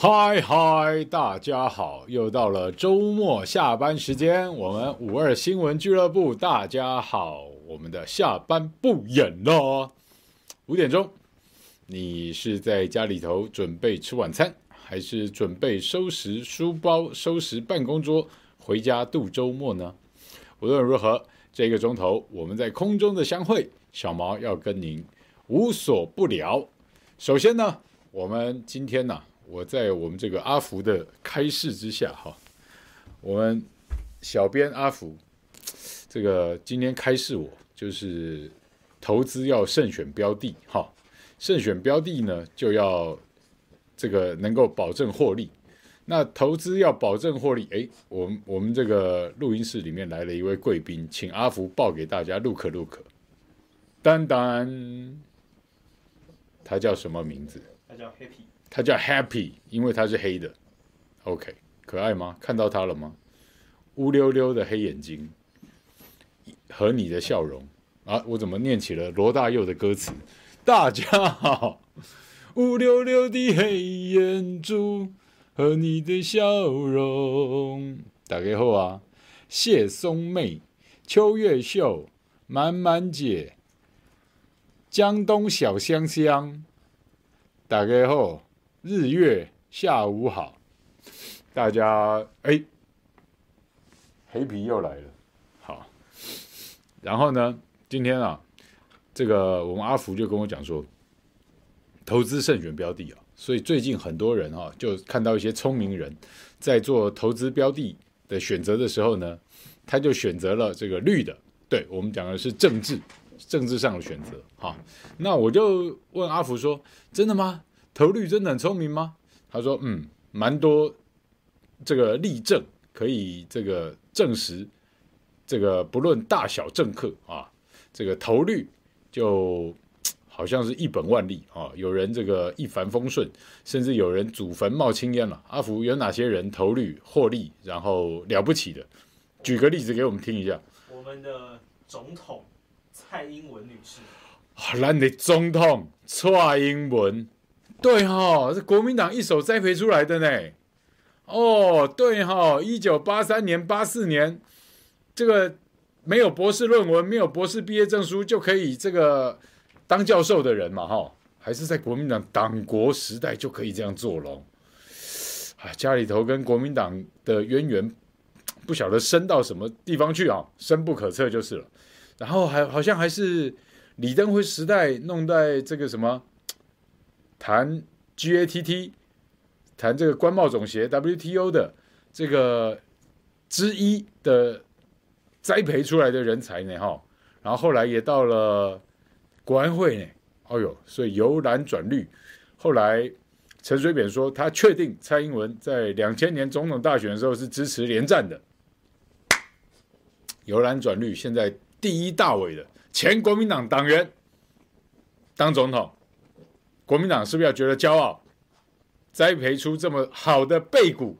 嗨嗨，大家好，又到了周末下班时间，我们五二新闻俱乐部，大家好，我们的下班不演了，五点钟，你是在家里头准备吃晚餐，还是准备收拾书包、收拾办公桌，回家度周末呢？无论如何，这个钟头我们在空中的相会，小毛要跟您无所不聊。首先呢，我们今天呢。我在我们这个阿福的开示之下，哈，我们小编阿福，这个今天开示我就是投资要慎选标的，哈，慎选标的呢就要这个能够保证获利。那投资要保证获利，哎，我们我们这个录音室里面来了一位贵宾，请阿福报给大家，look look，丹丹，他叫什么名字？他叫 Happy。他叫 Happy，因为他是黑的。OK，可爱吗？看到他了吗？乌溜溜的黑眼睛和你的笑容啊！我怎么念起了罗大佑的歌词？大家好，乌溜溜的黑眼珠和你的笑容。大家好啊！谢松妹、秋月秀、满满姐、江东小香香，大家好。日月下午好，大家哎，黑皮又来了，好，然后呢，今天啊，这个我们阿福就跟我讲说，投资慎选标的啊，所以最近很多人啊，就看到一些聪明人在做投资标的的选择的时候呢，他就选择了这个绿的，对，我们讲的是政治政治上的选择，哈，那我就问阿福说，真的吗？投绿真的很聪明吗？他说：“嗯，蛮多这个例证可以这个证实，这个不论大小政客啊，这个投绿就好像是一本万利啊。有人这个一帆风顺，甚至有人祖坟冒青烟了。阿福有哪些人投绿获利，然后了不起的？举个例子给我们听一下。我们的总统蔡英文女士，咱的总统蔡英文。”对哈、是国民党一手栽培出来的呢。哦，对哈、哦，一九八三年、八四年，这个没有博士论文、没有博士毕业证书就可以这个当教授的人嘛，哈，还是在国民党党国时代就可以这样做了。啊，家里头跟国民党的渊源不晓得深到什么地方去啊，深不可测就是了。然后还好像还是李登辉时代弄在这个什么。谈 GATT，谈这个关贸总协 WTO 的这个之一的栽培出来的人才呢，哈，然后后来也到了国安会呢，哦呦，所以由蓝转绿。后来陈水扁说，他确定蔡英文在两千年总统大选的时候是支持连战的，由蓝转绿。现在第一大委的前国民党党员当总统。国民党是不是要觉得骄傲？栽培出这么好的背骨，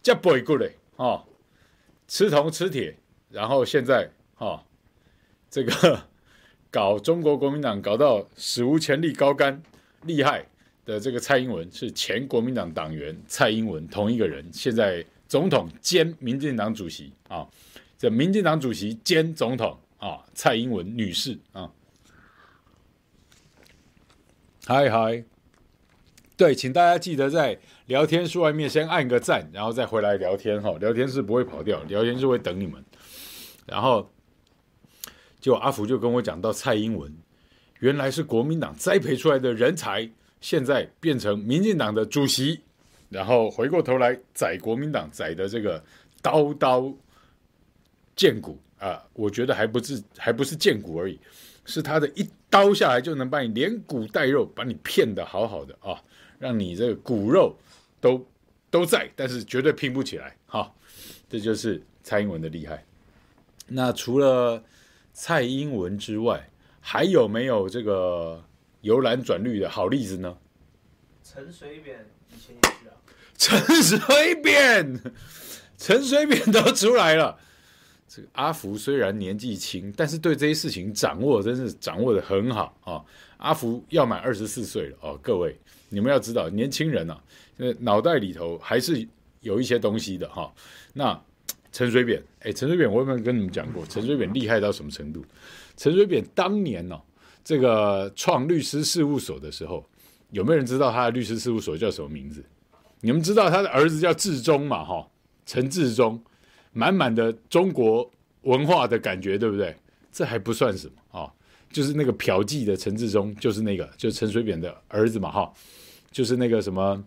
叫背骨嘞，哦，吃铜吃铁，然后现在哦，这个搞中国国民党搞到史无前例高干厉害的这个蔡英文是前国民党党员蔡英文同一个人，现在总统兼民进党主席啊，这民进党主席兼总统啊，蔡英文女士啊。嗨嗨，对，请大家记得在聊天室外面先按个赞，然后再回来聊天哈。聊天室不会跑掉，聊天室会等你们。然后，就阿福就跟我讲到蔡英文，原来是国民党栽培出来的人才，现在变成民进党的主席，然后回过头来宰国民党宰的这个刀刀见骨啊，我觉得还不是还不是见骨而已。是他的一刀下来就能把你连骨带肉把你骗得好好的啊，让你这个骨肉都都在，但是绝对拼不起来哈。这就是蔡英文的厉害。那除了蔡英文之外，还有没有这个由蓝转绿的好例子呢？陈水扁以前也是啊。陈水扁，陈水扁都出来了。阿福虽然年纪轻，但是对这些事情掌握真是掌握得很好啊！阿福要满二十四岁了哦，各位你们要知道，年轻人啊，呃，脑袋里头还是有一些东西的哈。那陈水扁，哎，陈水扁，我有没有跟你们讲过？陈水扁厉害到什么程度？陈水扁当年呢、这个创律师事务所的时候，有没有人知道他的律师事务所叫什么名字？你们知道他的儿子叫志忠嘛？哈，陈志忠，满满的中国文化的感觉，对不对？这还不算什么啊。就是那个嫖妓的陈志忠，就是那个，就是陈水扁的儿子嘛，哈，就是那个什么，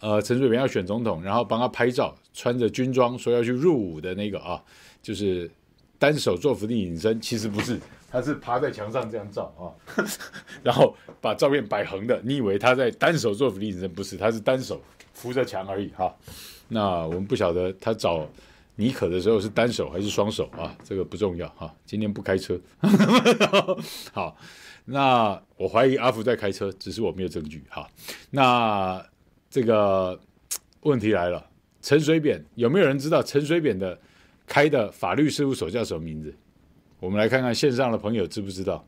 呃，陈水扁要选总统，然后帮他拍照，穿着军装说要去入伍的那个啊，就是单手做伏地隐身，其实不是，他是趴在墙上这样照啊，然后把照片摆横的，你以为他在单手做伏地隐身？不是，他是单手扶着墙而已哈。那我们不晓得他找。你可的时候是单手还是双手啊？这个不重要哈。今天不开车，好。那我怀疑阿福在开车，只是我没有证据哈。那这个问题来了，陈水扁有没有人知道陈水扁的开的法律事务所叫什么名字？我们来看看线上的朋友知不知道？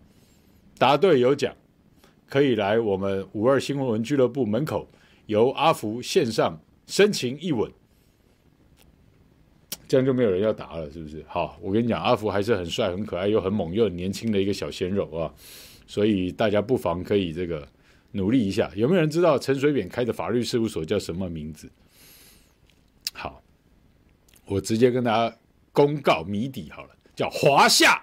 答对有奖，可以来我们五二新闻俱乐部门口，由阿福线上深情一吻。这样就没有人要打了，是不是？好，我跟你讲，阿福还是很帅、很可爱又很猛又很年轻的一个小鲜肉啊，所以大家不妨可以这个努力一下。有没有人知道陈水扁开的法律事务所叫什么名字？好，我直接跟大家公告谜底好了，叫华夏。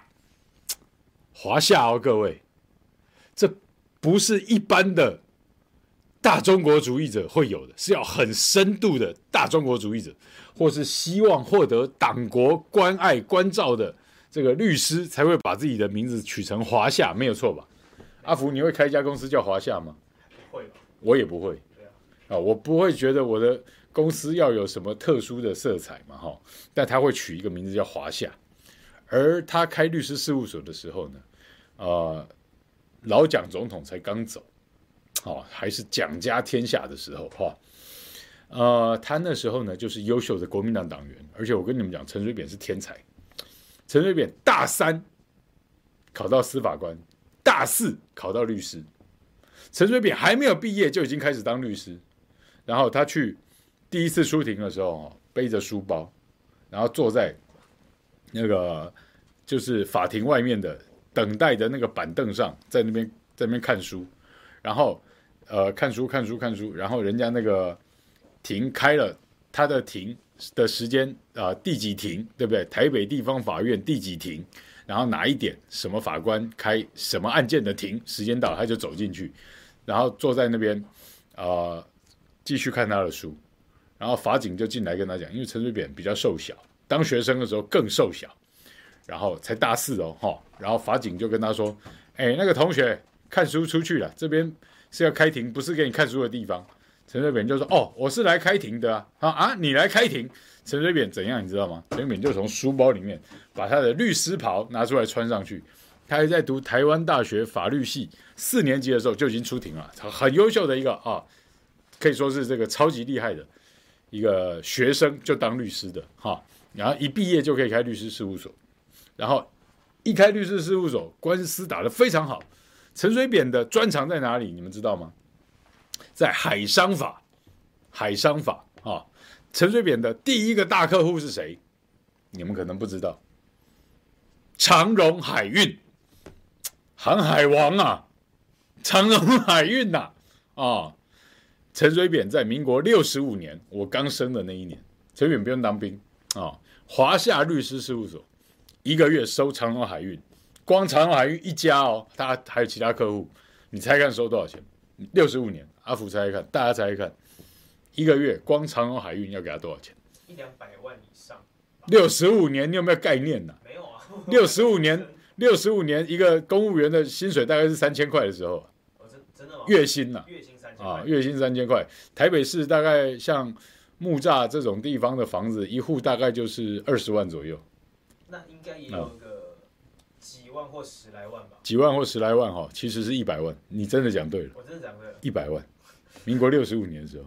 华夏哦，各位，这不是一般的大中国主义者会有的，是要很深度的大中国主义者。或是希望获得党国关爱关照的这个律师，才会把自己的名字取成华夏，没有错吧？阿福，你会开一家公司叫华夏吗？不会，我也不会。啊，我不会觉得我的公司要有什么特殊的色彩嘛，哈。但他会取一个名字叫华夏，而他开律师事务所的时候呢，呃，老蒋总统才刚走，哦，还是蒋家天下的时候，哈。呃，他那时候呢，就是优秀的国民党党员，而且我跟你们讲，陈水扁是天才。陈水扁大三考到司法官，大四考到律师。陈水扁还没有毕业就已经开始当律师，然后他去第一次出庭的时候，背着书包，然后坐在那个就是法庭外面的等待的那个板凳上，在那边在那边看书，然后呃看书看书看书，然后人家那个。庭开了，他的庭的时间啊、第几庭，对不对？台北地方法院第几庭，然后哪一点，什么法官开什么案件的庭，时间到他就走进去，然后坐在那边啊、继续看他的书，然后法警就进来跟他讲，因为陈水扁比较瘦小，当学生的时候更瘦小，然后才大四哦，哈，然后法警就跟他说，哎，那个同学看书出去了，这边是要开庭，不是给你看书的地方。陈水扁就说：“哦，我是来开庭的啊！啊啊，你来开庭？陈水扁怎样？你知道吗？陈水扁就从书包里面把他的律师袍拿出来穿上去。他还在读台湾大学法律系四年级的时候就已经出庭了，很优秀的一个啊，可以说是这个超级厉害的一个学生，就当律师的哈。然后一毕业就可以开律师事务所，然后一开律师事务所，官司打得非常好。陈水扁的专长在哪里？你们知道吗？”在海商法，海商法啊，陈水扁的第一个大客户是谁？你们可能不知道，长荣海运，航海王啊，长荣海运呐啊，陈水扁在民国六十五年，我刚生的那一年，陈水扁不用当兵啊，华夏律师事务所一个月收长荣海运，光长荣海运一家哦，他还有其他客户，你猜看收多少钱？六十五年。阿福猜一看，大家猜一看，一个月光长荣海运要给他多少钱？一两百万以上。六十五年，你有没有概念呢、啊？没有啊。六十五年，六十五年，一个公务员的薪水大概是三千块的时候。哦、真真的吗？月薪呐、啊？月薪三千啊，月薪三千块。台北市大概像木栅这种地方的房子，一户大概就是二十万左右。那应该也有个几万或十来万吧？几万或十来万哈，其实是一百万。你真的讲对了。我真的讲对了。一百万。民国六十五年的时候，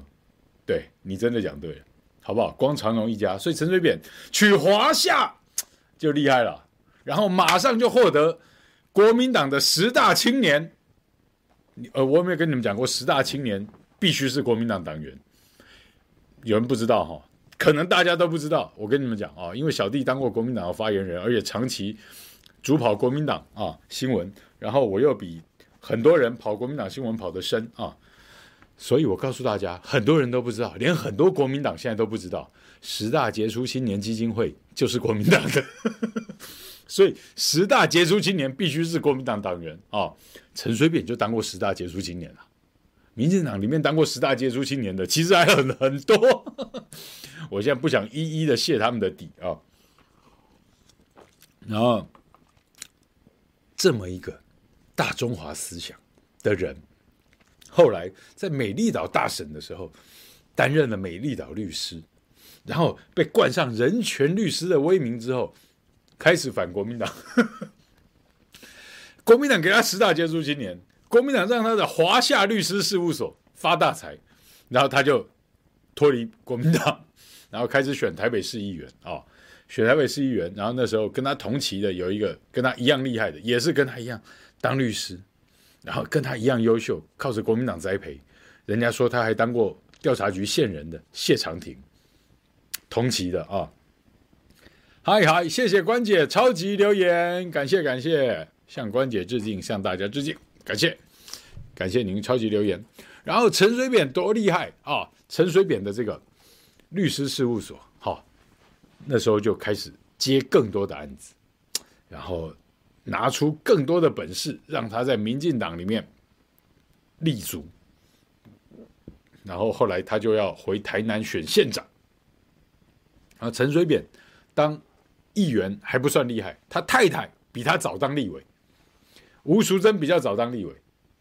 对，你真的讲对了，好不好？光长荣一家，所以陈水扁取华夏就厉害了，然后马上就获得国民党的十大青年呃，我有没有跟你们讲过，十大青年必须是国民党党员？有人不知道哈，可能大家都不知道。我跟你们讲啊，因为小弟当过国民党的发言人，而且长期主跑国民党啊新闻，然后我又比很多人跑国民党新闻跑得深啊，所以我告诉大家，很多人都不知道，连很多国民党现在都不知道，十大杰出青年基金会就是国民党的。所以十大杰出青年必须是国民党党员啊！陈水扁就当过十大杰出青年了。民进党里面当过十大杰出青年的，其实还很很多。我现在不想一一的泄他们的底啊。然后，这么一个大中华思想的人，后来在美丽岛大审的时候，担任了美丽岛律师，然后被冠上人权律师的威名之后。开始反国民党，国民党给他十大杰出青年，国民党让他的华夏律师事务所发大财，然后他就脱离国民党，然后开始选台北市议员啊、哦，选台北市议员，然后那时候跟他同期的有一个跟他一样厉害的，也是跟他一样当律师，然后跟他一样优秀，靠着国民党栽培，人家说他还当过调查局线人的谢长廷，同期的啊。嗨嗨，谢谢关姐超级留言，感谢感谢，向关姐致敬，向大家致敬，感谢感谢您超级留言。然后陈水扁多厉害啊！陈水扁的这个律师事务所，那时候就开始接更多的案子，然后拿出更多的本事，让他在民进党里面立足。然后后来他就要回台南选县长，然后陈水扁当。议员还不算厉害，他太太比他早当立委，吴淑珍比较早当立委。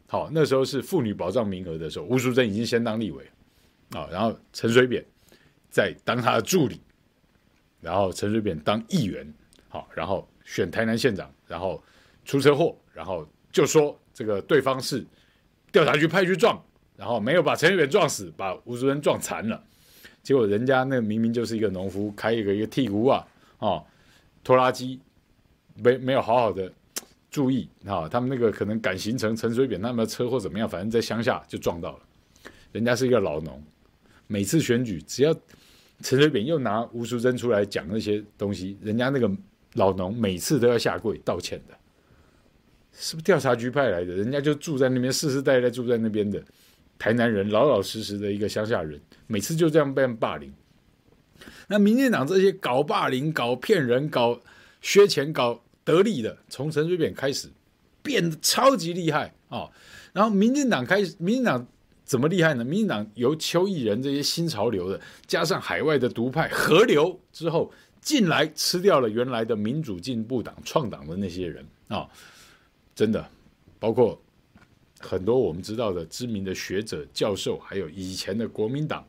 好，那时候是妇女保障名额的时候，吴淑珍已经先当立委啊。然后陈水扁在当他的助理，然后陈水扁当议员，好，然后选台南县长，然后出车祸，然后就说这个对方是调查局派去撞，然后没有把陈水扁撞死，把吴淑珍撞残了。结果人家那明明就是一个农夫开一个一个剔骨啊，哦。拖拉机没没有好好的注意啊，他们那个可能赶行程，陈水扁他们的车祸怎么样？反正在乡下就撞到了。人家是一个老农，每次选举只要陈水扁又拿吴淑珍出来讲那些东西，人家那个老农每次都要下跪道歉的。是不是调查局派来的？人家就住在那边，世世代代住在那边的台南人，老老实实的一个乡下人，每次就这样被霸凌。那民进党这些搞霸凌、搞骗人、搞削钱、搞得利的，从陈水扁开始变得超级厉害啊、然后民进党开始，民进党怎么厉害呢？民进党由邱义仁这些新潮流的，加上海外的独派合流之后，进来吃掉了原来的民主进步党创党的那些人啊、真的，包括很多我们知道的知名的学者、教授，还有以前的国民党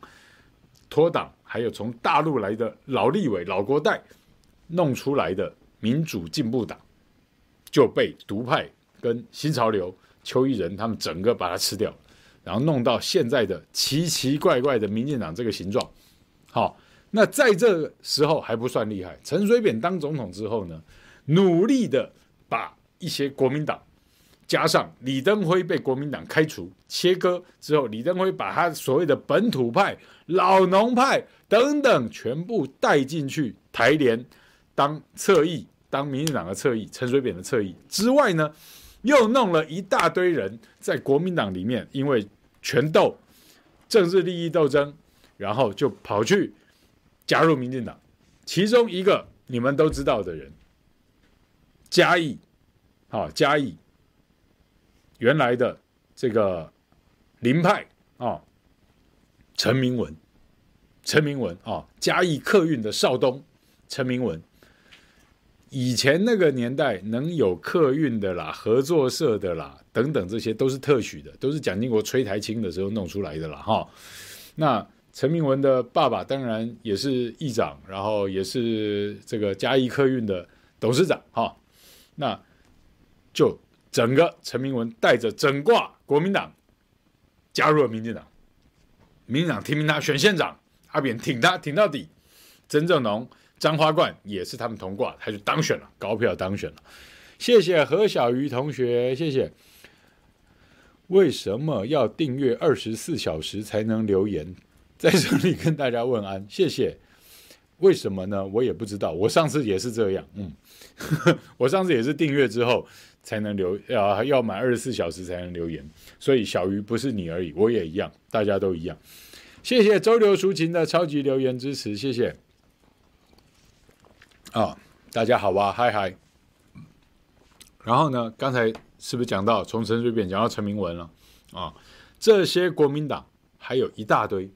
脱党。还有从大陆来的老立委、老国代弄出来的民主进步党，就被独派跟新潮流邱义仁他们整个把它吃掉，然后弄到现在的奇奇怪怪的民进党这个形状。好，那在这时候还不算厉害。陈水扁当总统之后呢，努力的把一些国民党。加上李登辉被国民党开除切割之后，李登辉把他所谓的本土派、老农派等等全部带进去台联当侧翼，当民进党的侧翼，陈水扁的侧翼之外呢，又弄了一大堆人在国民党里面，因为权斗、政治利益斗争，然后就跑去加入民进党。其中一个你们都知道的人，嘉义，好嘉义。原来的这个林派啊，陈明文，陈明文啊，嘉义客运的少东，陈明文。以前那个年代能有客运的啦，合作社的啦，等等，这些都是特许的，都是蒋经国吹台青的时候弄出来的啦，哈。那陈明文的爸爸当然也是议长，然后也是这个嘉义客运的董事长，哈。那就。整个陈明文带着整挂国民党加入了民进党，民进党提名他选县长，阿扁挺他挺到底，曾正农、张花冠也是他们同挂，他就当选了，高票当选了。谢谢何小鱼同学，谢谢。为什么要订阅二十四小时才能留言？在这里跟大家问安，谢谢。为什么呢？我也不知道。我上次也是这样，嗯，我上次也是订阅之后才能留，要要满二十四小时才能留言。所以小鱼不是你而已，我也一样，大家都一样。谢谢周流抒情的超级留言支持，谢谢。啊、大家好吧，嗨嗨。然后呢，刚才是不是讲到从陈水扁讲到陈明文了啊、这些国民党还有一大堆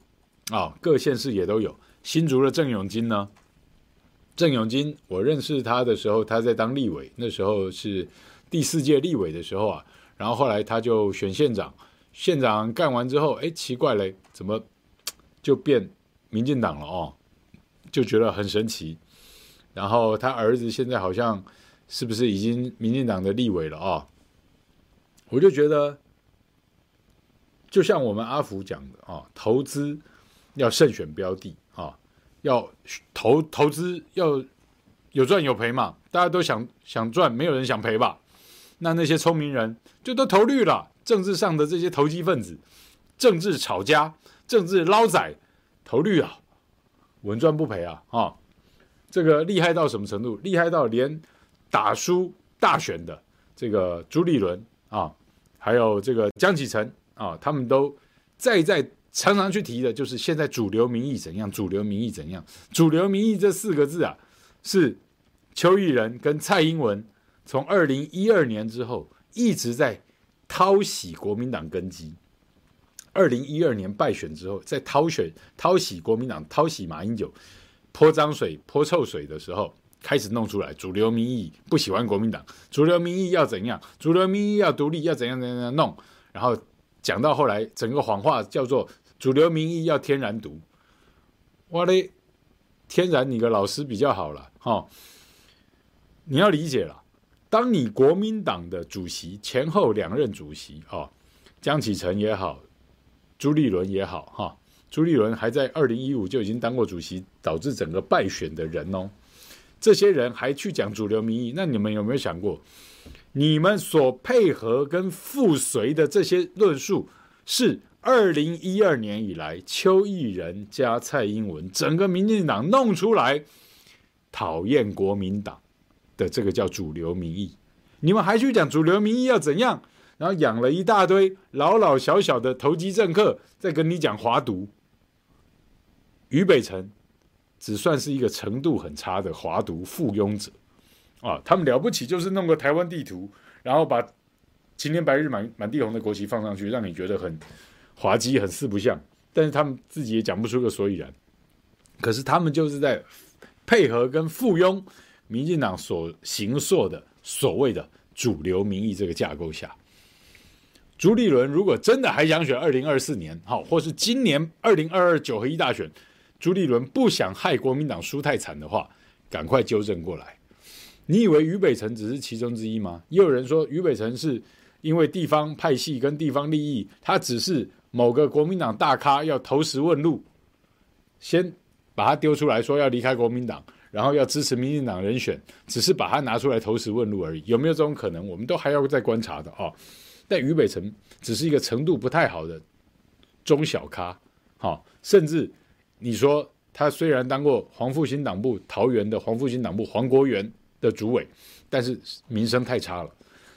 啊、各县市也都有。新竹的郑永金呢？郑永金，我认识他的时候，他在当立委，那时候是第四届立委的时候啊。然后后来他就选县长，县长干完之后，哎，奇怪嘞，怎么就变民进党了哦？就觉得很神奇。然后他儿子现在好像。是不是已经民进党的立委了啊、我就觉得，就像我们阿福讲的啊、投资要慎选标的啊、要投投资要有赚有赔嘛，大家都想想赚，没有人想赔吧？那那些聪明人就都投绿了，政治上的这些投机分子、政治炒家、政治捞仔投绿啊，稳赚不赔啊啊、这个厉害到什么程度？厉害到连。打输大选的这个朱立伦啊，还有这个江启臣啊，他们都再再常常去提的，就是现在主流民意怎样？主流民意怎样？主流民意这四个字啊，是邱义仁跟蔡英文从二零一二年之后一直在掏洗国民党根基。二零一二年败选之后，在掏选、掏洗国民党、掏洗马英九、泼脏水、泼臭水的时候。开始弄出来，主流民意不喜欢国民党，主流民意要怎样？主流民意要独立，要怎样怎样怎样弄？然后讲到后来，整个谎话叫做主流民意要天然独。哇嘞，天然你个老师比较好了哈、你要理解了，当你国民党的主席前后两任主席啊、哦，江启臣也好，朱立伦也好哈、朱立伦还在二零一五就已经当过主席，导致整个败选的人哦。这些人还去讲主流民意，那你们有没有想过，你们所配合跟附随的这些论述，是二零一二年以来邱毅仁加蔡英文整个民进党弄出来讨厌国民党的这个叫主流民意，你们还去讲主流民意要怎样，然后养了一大堆老老小小的投机政客在跟你讲华独，于北辰。只算是一个程度很差的华独附庸者，啊，他们了不起就是弄个台湾地图，然后把青天白日满满地红的国旗放上去，让你觉得很滑稽、很四不像。但是他们自己也讲不出个所以然。可是他们就是在配合跟附庸民进党所形塑的所谓的主流民意这个架构下，朱立伦如果真的还想选二零二四年，好，或是今年二零二二九合一大选。朱立伦不想害国民党输太惨的话，赶快纠正过来。你以为于北辰只是其中之一吗？也有人说于北辰是因为地方派系跟地方利益，他只是某个国民党大咖要投石问路，先把他丢出来说要离开国民党，然后要支持民进党人选，只是把他拿出来投石问路而已。有没有这种可能？我们都还要再观察的哦。但于北辰只是一个程度不太好的中小咖，好，甚至。你说他虽然当过黄复兴党部桃园的黄复兴党部黄国元的主委，但是名声太差了。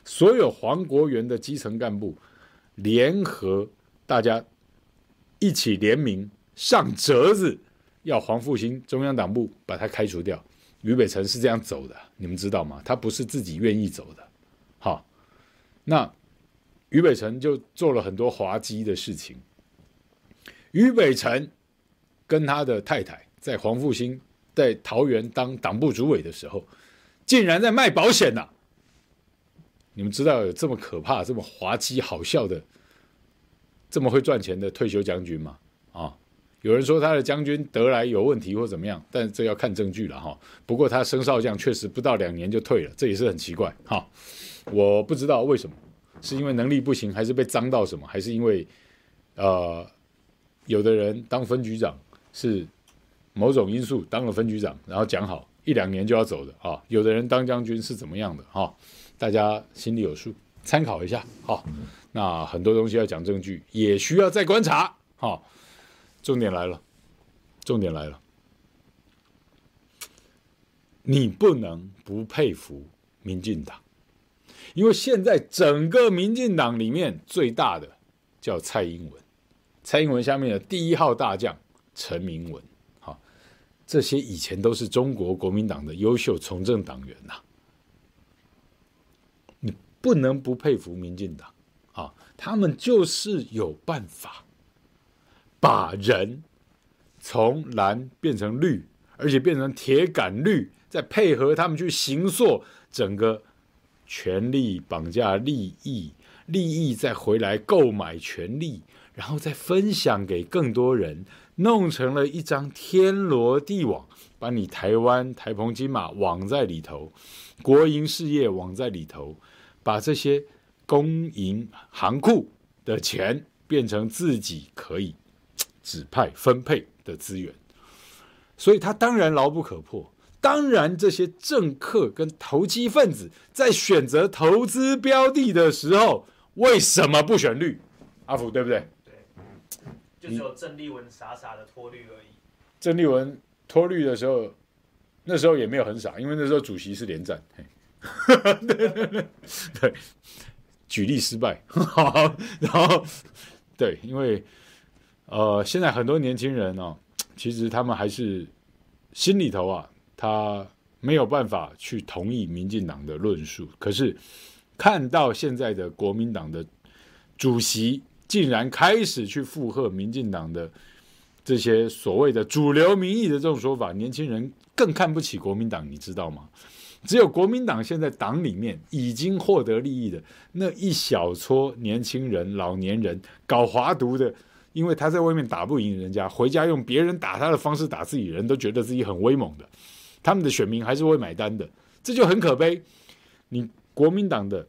所有黄国元的基层干部联合，大家一起联名上折子，要黄复兴中央党部把他开除掉。于北辰是这样走的，你们知道吗？他不是自己愿意走的。好，那于北辰就做了很多滑稽的事情。于北辰。跟他的太太在黄复兴在桃园当党部主委的时候，竟然在卖保险呐、你们知道有这么可怕、这么滑稽、好笑的、这么会赚钱的退休将军吗？啊，有人说他的将军得来有问题或怎么样，但这要看证据了哈。不过他升少将确实不到两年就退了，这也是很奇怪哈。我不知道为什么，是因为能力不行，还是被脏到什么，还是因为呃，有的人当分局长。是某种因素当了分局长，然后讲好一两年就要走的啊。有的人当将军是怎么样的啊？大家心里有数。参考一下。好，那很多东西要讲证据，也需要再观察。好，重点来了，重点来了，你不能不佩服民进党，因为现在整个民进党里面最大的叫蔡英文，蔡英文下面的第一号大将陈明文。这些以前都是中国国民党的优秀从政党员呐，你不能不佩服民进党啊！他们就是有办法把人从蓝变成绿，而且变成铁杆绿，再配合他们去行塑整个权力绑架利益，利益再回来购买权力，然后再分享给更多人。弄成了一张天罗地网，把你台湾台澎金马网在里头，国营事业网在里头，把这些公营行库的钱变成自己可以指派分配的资源，所以他当然牢不可破。当然，这些政客跟投机分子在选择投资标的的时候，为什么不选绿？阿福对不对？就只有郑丽文傻傻的脱绿而已。郑丽文脱绿的时候，那时候也没有很傻，因为那时候主席是连战。对对对对，举例失败。好，然后对，因为呃，现在很多年轻人哦，其实他们还是心里头啊，他没有办法去同意民进党的论述。可是看到现在的国民党的主席。竟然开始去附和民进党的这些所谓的主流民意的这种说法，年轻人更看不起国民党，你知道吗？只有国民党现在党里面已经获得利益的那一小撮年轻人、老年人搞华独的，因为他在外面打不赢人家，回家用别人打他的方式打自己人，都觉得自己很威猛的，他们的选民还是会买单的，这就很可悲。你国民党的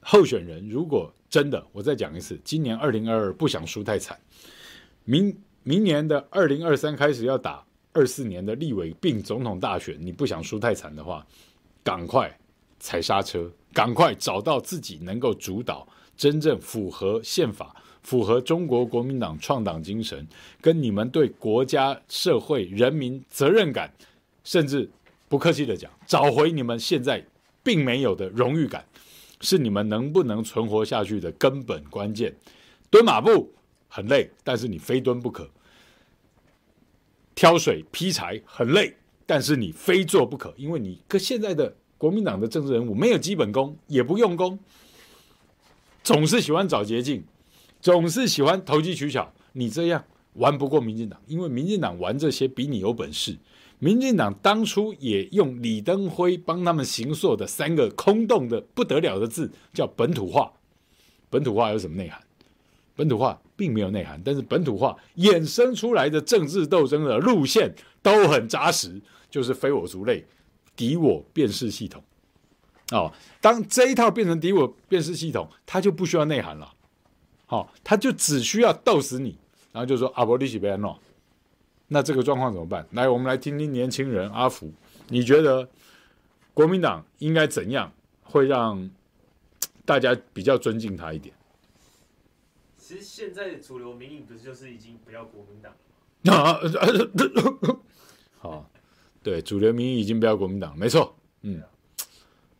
候选人如果真的，我再讲一次，今年二零二二不想输太惨，明明年的二零二三开始要打二四年的立委并总统大选，你不想输太惨的话，赶快踩刹车，赶快找到自己能够主导、真正符合宪法、符合中国国民党创党精神，跟你们对国家、社会、人民责任感，甚至不客气的讲，找回你们现在并没有的荣誉感。是你们能不能存活下去的根本关键。蹲马步很累，但是你非蹲不可。挑水劈柴很累，但是你非做不可，因为你跟现在的国民党的政治人物没有基本功，也不用功，总是喜欢找捷径，总是喜欢投机取巧。你这样玩不过民进党，因为民进党玩这些比你有本事。民进党当初也用李登辉帮他们形塑的三个空洞的不得了的字，叫本土化。本土化有什么内涵？本土化并没有内涵，但是本土化衍生出来的政治斗争的路线都很扎实，就是非我族类、敌我辨识系统。哦，当这一套变成敌我辨识系统，它就不需要内涵了。好、哦，它就只需要斗死你，然后就说阿伯利西贝安诺。那这个状况怎么办？来，我们来听听年轻人阿福，你觉得国民党应该怎样会让大家比较尊敬他一点？其实现在的主流民意不是就是已经不要国民党了吗？好，对，主流民意已经不要国民党，没错，嗯。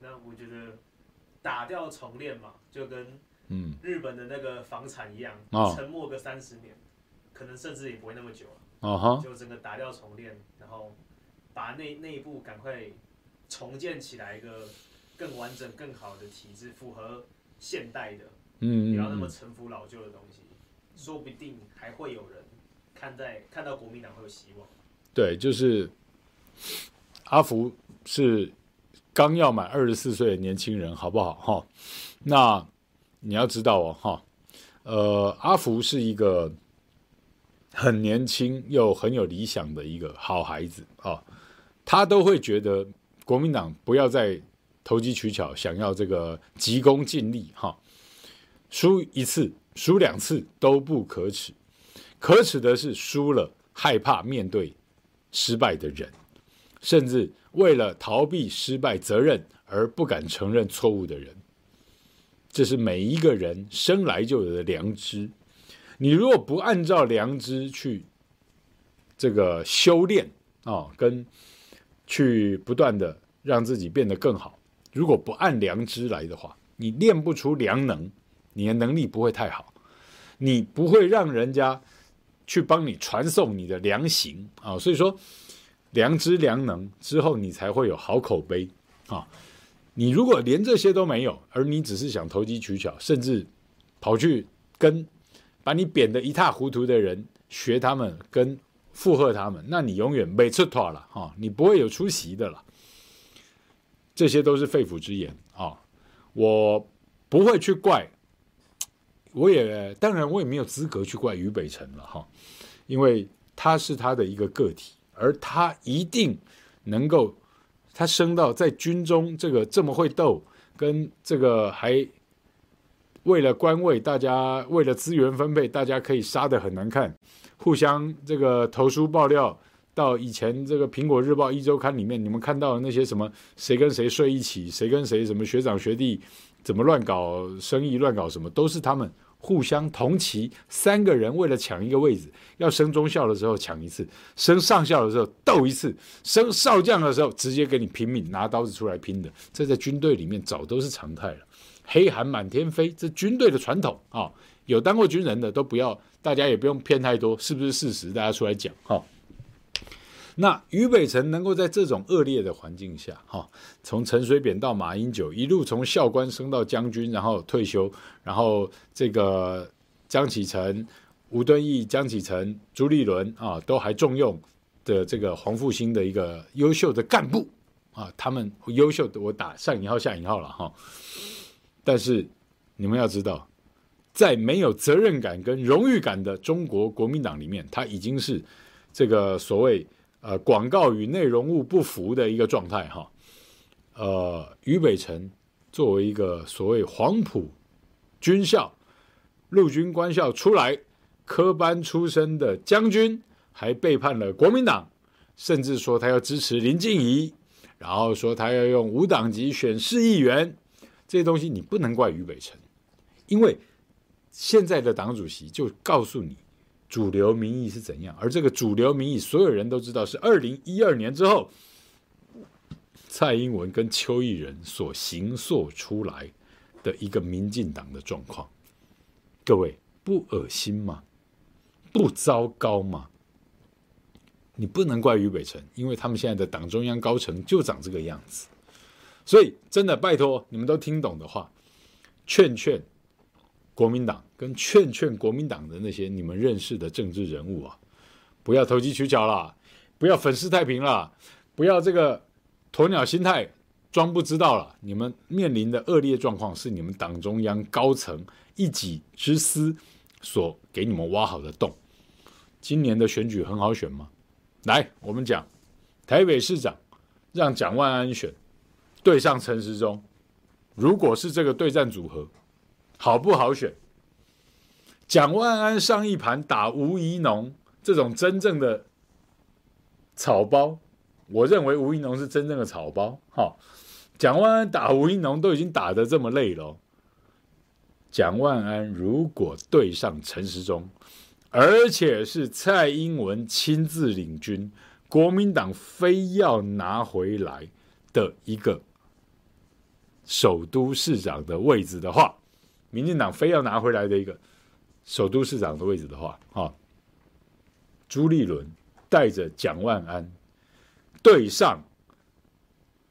那我觉得打掉重练嘛，就跟嗯日本的那个房产一样，嗯、沉默个三十年，可能甚至也不会那么久了。啊哈！就整个打掉重练，然后把内内部赶快重建起来一个更完整、更好的体制，符合现代的，嗯，不要那么陈腐老旧的东西，说不定还会有人看在看到国民党会有希望。对，就是阿福是刚要满二十四岁的年轻人，好不好？哈，那你要知道哦，哈，呃，阿福是一个。很年轻又很有理想的一个好孩子啊、他都会觉得国民党不要再投机取巧，想要这个急功近利哈、输一次输两次都不可耻，可耻的是输了害怕面对失败的人，甚至为了逃避失败责任而不敢承认错误的人，这是每一个人生来就有的良知。你如果不按照良知去这个修炼啊、跟去不断的让自己变得更好，如果不按良知来的话，你练不出良能，你的能力不会太好，你不会让人家去帮你传送你的良行啊、所以说，良知良能之后，你才会有好口碑啊。你如果连这些都没有，而你只是想投机取巧，甚至跑去跟把你贬得一塌糊涂的人学他们，跟附和他们，那你永远没出头了哈，你不会有出息的了。这些都是肺腑之言啊，我不会去怪，我也当然我也没有资格去怪于北辰了哈，因为他是他的一个个体，而他一定能够。他升到在军中这个这么会斗，跟这个还为了官位，大家为了资源分配，大家可以杀得很难看，互相这个投书爆料。到以前这个《苹果日报》一周刊里面，你们看到的那些什么谁跟谁睡一起，谁跟谁什么学长学弟怎么乱搞生意，乱搞什么，都是他们。互相同期，三个人为了抢一个位置，要升中校的时候抢一次，升上校的时候斗一次，升少将的时候直接给你拼命拿刀子出来拼的，这在军队里面早都是常态了。黑函满天飞，这军队的传统啊、有当过军人的都不要，大家也不用骗太多，是不是事实？大家出来讲哈。那于北辰能够在这种恶劣的环境下，哈，从陈水扁到马英九，一路从校官升到将军，然后退休，然后这个江启臣、吴敦义、江启臣、朱立伦啊，都还重用的这个黄复兴的一个优秀的干部啊，他们优秀的，我打上引号下引号了哈。但是你们要知道，在没有责任感跟荣誉感的中国国民党里面，他已经是这个所谓。呃，广告与内容物不符的一个状态哈。呃，于北辰作为一个所谓黄埔军校、陆军官校出来科班出身的将军，还背叛了国民党，甚至说他要支持林静怡，然后说他要用无党籍选市议员，这些东西你不能怪于北辰，因为现在的党主席就告诉你。主流民意是怎样？而这个主流民意，所有人都知道是二零一二年之后，蔡英文跟邱毅仁所行塑出来的一个民进党的状况。各位不恶心吗？不糟糕吗？你不能怪于北辰，因为他们现在的党中央高层就长这个样子。所以真的拜托你们都听懂的话，劝劝。国民党跟劝劝国民党的那些你们认识的政治人物啊，不要投机取巧了，不要粉饰太平了，不要这个鸵鸟心态装不知道了。你们面临的恶劣状况是你们党中央高层一己之私所给你们挖好的洞。今年的选举很好选吗？来，我们讲台北市长让蒋万安选对上陈时中，如果是这个对战组合。好不好选？蒋万安上一盘打吴怡农这种真正的草包，我认为吴怡农是真正的草包。哈，蒋万安打吴怡农都已经打得这么累了，蒋万安如果对上陈时中，而且是蔡英文亲自领军，国民党非要拿回来的一个首都市长的位置的话。民进党非要拿回来的一个首都市长的位置的话，啊，朱立伦带着蒋万安对上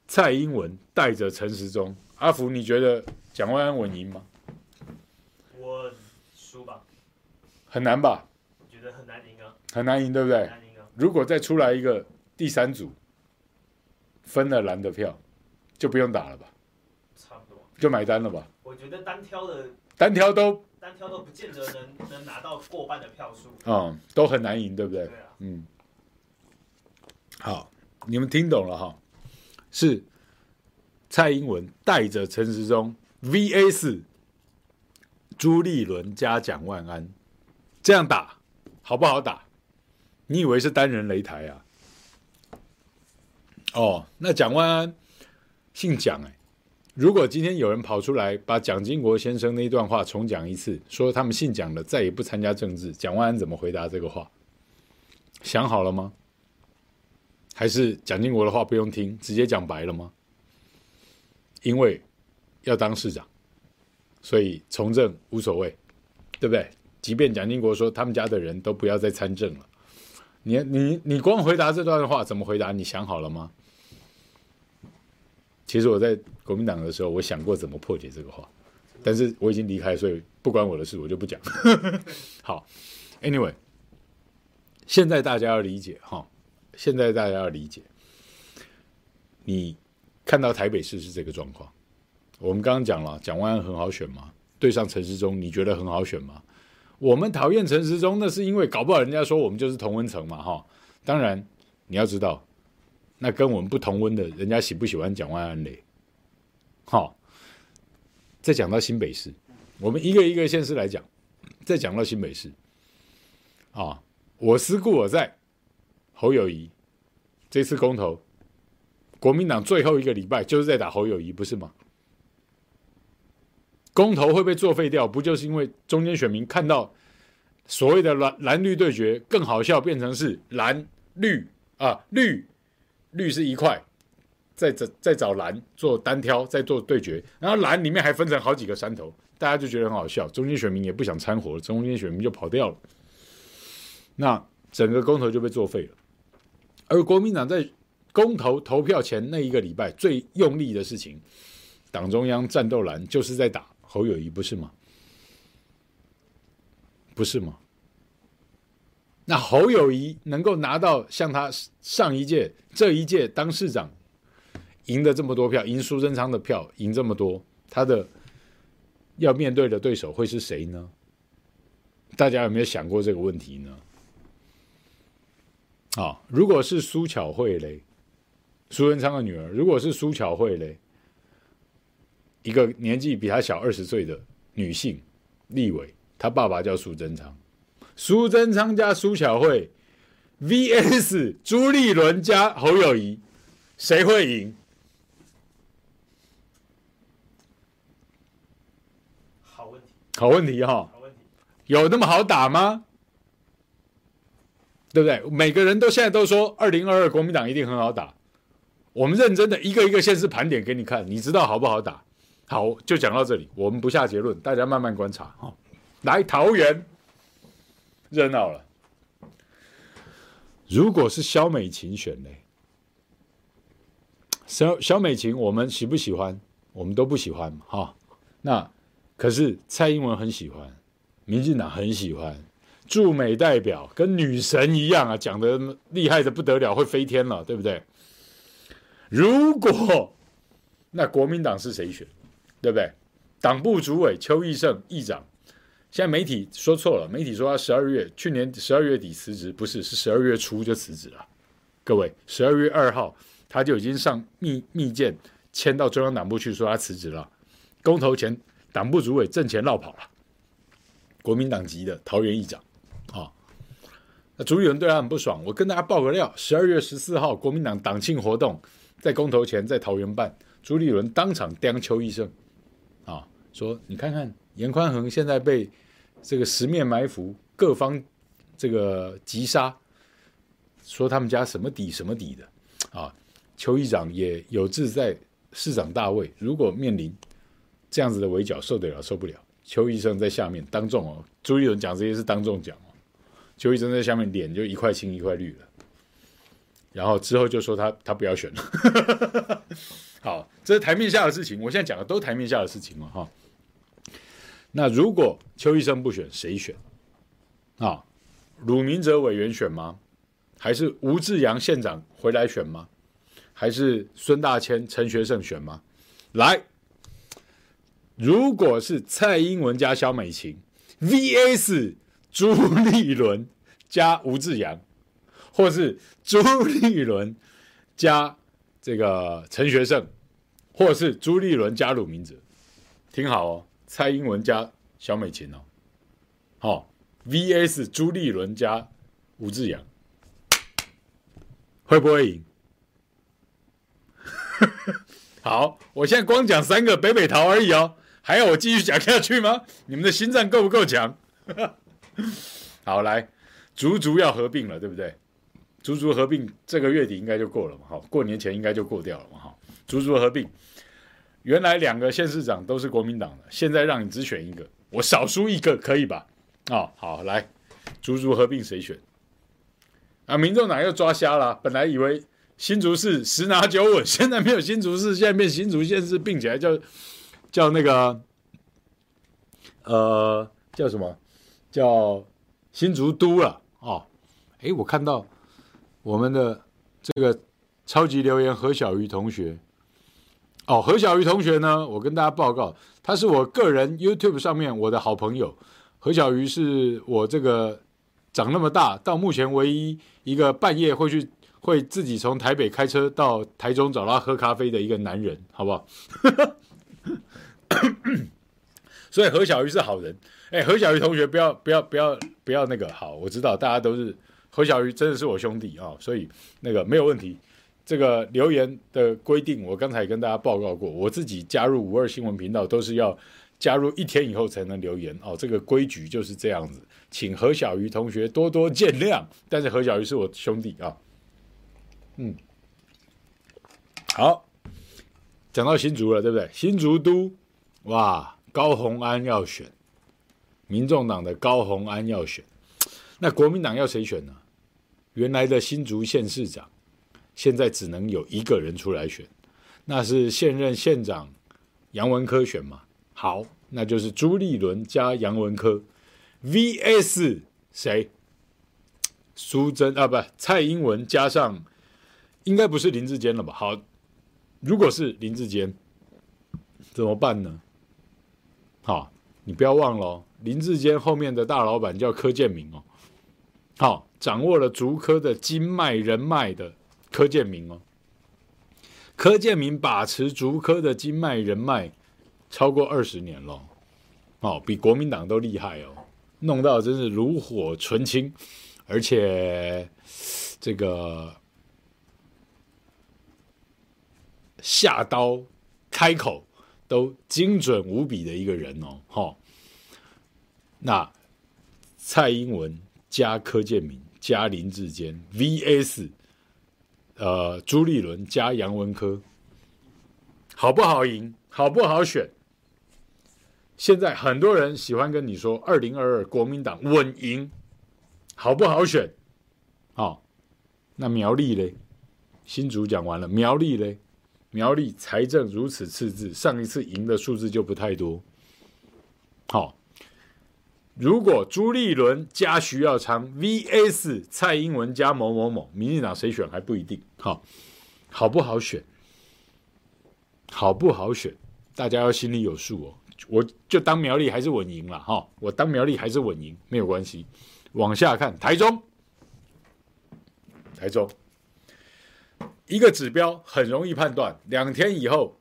蔡英文带着陈时中，阿福，你觉得蒋万安稳赢吗？我输吧。很难吧？我觉得很难赢啊。很难赢，对不对？难赢啊。如果再出来一个第三组，分了蓝的票，就不用打了吧？就买单了吧？我觉得单挑的单挑都单挑都不见得能能拿到过半的票数，嗯，都很难赢，对不对？对啊，嗯。好，你们听懂了哈？是蔡英文带着陈时中 VS 朱立伦加蒋万安，这样打好不好打？你以为是单人擂台啊？哦，那蒋万安姓蒋哎。如果今天有人跑出来把蒋经国先生那一段话重讲一次，说他们姓蒋的再也不参加政治，蒋万安怎么回答这个话？想好了吗？还是蒋经国的话不用听，直接讲白了吗？因为要当市长，所以从政无所谓，对不对？即便蒋经国说他们家的人都不要再参政了，你你你光回答这段话怎么回答？你想好了吗？其实我在国民党的时候，我想过怎么破解这个话，但是我已经离开，所以不关我的事，我就不讲。好，Anyway，现在大家要理解哈，现在大家要理解，你看到台北市是这个状况，我们刚刚讲了，蒋万安很好选吗？对上陈时中，你觉得很好选吗？我们讨厌陈时中，那是因为搞不好人家说我们就是同温层嘛哈。当然，你要知道。那跟我们不同温的人家喜不喜欢蒋万安嘞？好，再讲到新北市，我们一个一个县市来讲，再讲到新北市，啊，我思故我在，侯友宜这次公投，国民党最后一个礼拜就是在打侯友宜，不是吗？公投会被作废掉，不就是因为中间选民看到所谓的蓝蓝绿对决更好笑，变成是蓝绿啊绿。绿是一块，再找再找蓝做单挑，再做对决，然后蓝里面还分成好几个山头，大家就觉得很好笑。中间选民也不想掺和，中间选民就跑掉了，那整个公投就被作废了。而国民党在公投投票前那一个礼拜最用力的事情，党中央战斗蓝就是在打侯友谊，不是吗？不是吗？那侯友宜能够拿到像他上一届、这一届当市长赢的这么多票，赢苏贞昌的票赢这么多，他的要面对的对手会是谁呢？大家有没有想过这个问题呢？啊，如果是苏巧慧嘞，苏贞昌的女儿，如果是苏巧慧嘞，一个年纪比他小二十岁的女性立委，她爸爸叫苏贞昌。苏贞昌加苏巧慧 VS 朱立伦加侯友谊，谁会赢？好问题，好问题哈！有那么好打吗？对不对？每个人都现在都说二零二二国民党一定很好打，我们认真的一个一个县市盘点给你看，你知道好不好打？好，就讲到这里，我们不下结论，大家慢慢观察哈。来，桃园。热闹了。如果是肖美琴选呢？肖肖美琴，我们喜不喜欢？我们都不喜欢嘛，哈。那可是蔡英文很喜欢，民进党很喜欢，驻美代表跟女神一样啊，讲的厉害的不得了，会飞天了，对不对？如果那国民党是谁选？对不对？党部主委邱义胜议长。现在媒体说错了，媒体说他十二月去年十二月底辞职，不是，是十二月初就辞职了。各位，十二月二号他就已经上密密件签到中央党部去，说他辞职了。公投前，党部主委阵前绕跑了，国民党籍的桃园议长啊，那朱立伦对他很不爽。我跟大家爆个料：十二月十四号，国民党党庆活动在公投前在桃园办，朱立伦当场刁邱义胜啊，说你看看。严宽恒现在被这个十面埋伏，各方这个击杀，说他们家什么底什么底的啊。邱议长也有志在市长大位，如果面临这样子的围剿，受得了受不了？邱医生在下面当众哦，朱立伦讲这些是当众讲哦。邱医生在下面脸就一块青一块绿了，然后之后就说他他不要选了。好，这是台面下的事情，我现在讲的都台面下的事情了哈。那如果邱医生不选，谁选？啊，鲁明哲委员选吗？还是吴志阳县长回来选吗？还是孙大千、陈学圣选吗？来，如果是蔡英文加萧美琴 VS 朱立伦加吴志阳，或是朱立伦加这个陈学圣，或是朱立伦加鲁明哲，听好哦。蔡英文加小美琴哦，好、，VS 朱立伦加吴志阳，会不会赢？好，我现在光讲三个北北桃而已哦，还要我继续讲下去吗？你们的心脏够不够强？好，来，足足要合并了，对不对？足足合并这个月底应该就过了嘛，好，过年前应该就过掉了嘛，哈。足足合并，原来两个县市长都是国民党的，现在让你只选一个，我少输一个可以吧？哦，好，来，竹竹合并谁选？啊，民众党又抓瞎了，本来以为新竹市十拿九稳，现在没有新竹市，现在变新竹县市，并起来叫叫那个，呃，叫什么？叫新竹都了哦。诶，我看到我们的这个超级留言何小鱼同学，哦，何小鱼同学呢，我跟大家报告，他是我个人 YouTube 上面我的好朋友，何小鱼是我这个。长那么大，到目前唯一一个半夜会去会自己从台北开车到台中找他喝咖啡的一个男人，好不好？所以何小鱼是好人。哎，何小鱼同学，不要不要不要不要那个好，我知道大家都是何小鱼，真的是我兄弟啊，所以那个没有问题。这个留言的规定，我刚才跟大家报告过，我自己加入五二新闻频道都是要加入一天以后才能留言哦，这个规矩就是这样子。请何小鱼同学多多见谅，但是何小鱼是我兄弟啊。嗯，好，讲到新竹了，对不对？新竹都，哇，高虹安要选，民众党的高虹安要选，那国民党要谁选呢？原来的新竹县市长，现在只能有一个人出来选，那是现任县长杨文科选嘛？好，那就是朱立伦加杨文科。VS 谁？苏贞啊，不，蔡英文加上，应该不是林志坚了吧？好，如果是林志坚，怎么办呢？好，你不要忘了，林志坚后面的大老板叫柯建铭哦。好，掌握了竹科的经脉人脉的柯建铭哦。柯建铭把持竹科的经脉人脉超过二十年了，哦，比国民党都厉害哦。弄到真是炉火纯青，而且这个下刀开口都精准无比的一个人哦，哈。那蔡英文加柯建铭加林志坚 VS 呃朱立伦加杨文科，好不好赢？好不好选？现在很多人喜欢跟你说，二零二二国民党稳赢，好不好选？好、哦，那苗栗嘞？新竹讲完了，苗栗嘞？苗栗财政如此赤字，上一次赢的数字就不太多。好、哦，如果朱立伦加徐耀昌 VS 蔡英文加某某某，民进党谁选还不一定。好、好不好选？好不好选？大家要心里有数哦。我就当苗栗还是稳赢了哈，我当苗栗还是稳赢没有关系。往下看台中，台中一个指标很容易判断，两天以后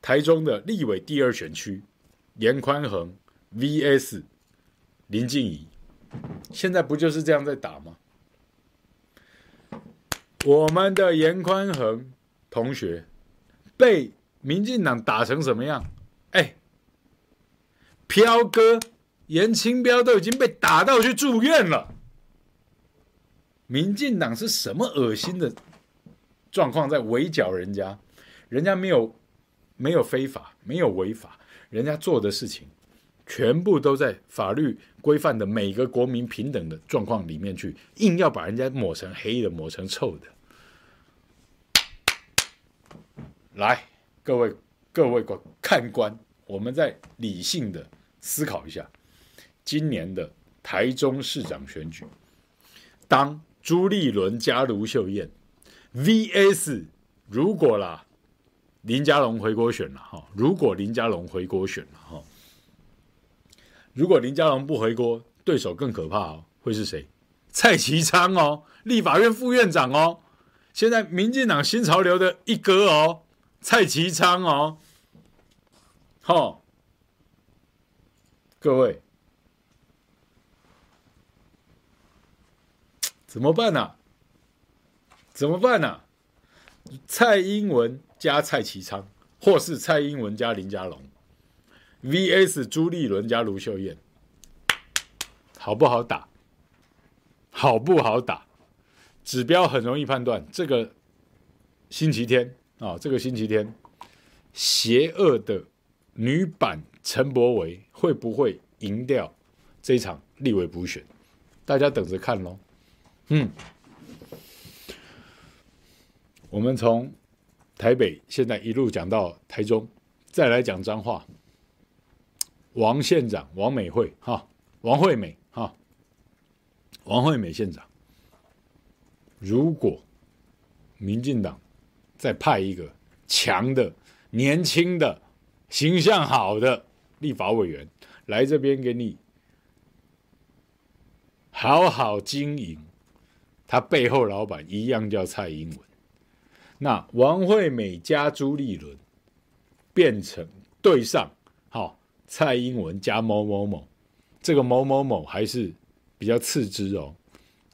台中的立委第二选区严宽恒 VS 林静怡，现在不就是这样在打吗？我们的严宽恒同学被民进党打成什么样？哎。飘哥严清标都已经被打到去住院了，民进党是什么恶心的状况在围剿人家？人家没有没有非法，没有违法，人家做的事情全部都在法律规范的每个国民平等的状况里面去，硬要把人家抹成黑的，抹成臭的。来，各位各位看官，我们再理性的。思考一下，今年的台中市长选举，当朱立伦加卢秀燕 VS 如果啦，林佳龙回国选了哈，如果林佳龙回国选了哈，如果林佳龙不回国，对手更可怕哦，会是谁？蔡其昌哦，立法院副院长哦，现在民进党新潮流的一哥哦，蔡其昌哦，好。各位，怎么办呢、啊？怎么办呢、啊？蔡英文加蔡其昌，或是蔡英文加林佳龙，VS 朱立伦加卢秀燕，好不好打？好不好打？指标很容易判断。这个星期天啊、哦，这个星期天，邪恶的女版陈柏惟会不会赢掉这一场立委补选？大家等着看喽。嗯，我们从台北现在一路讲到台中，再来讲彰化。王县长王美惠哈，王惠美哈。王惠美县长，如果民进党再派一个强的、年轻的、形象好的立法委员来这边给你好好经营，他背后老板一样叫蔡英文，那王惠美加朱立伦变成对上，好，蔡英文加某某某，这个某某某还是。比较次之哦，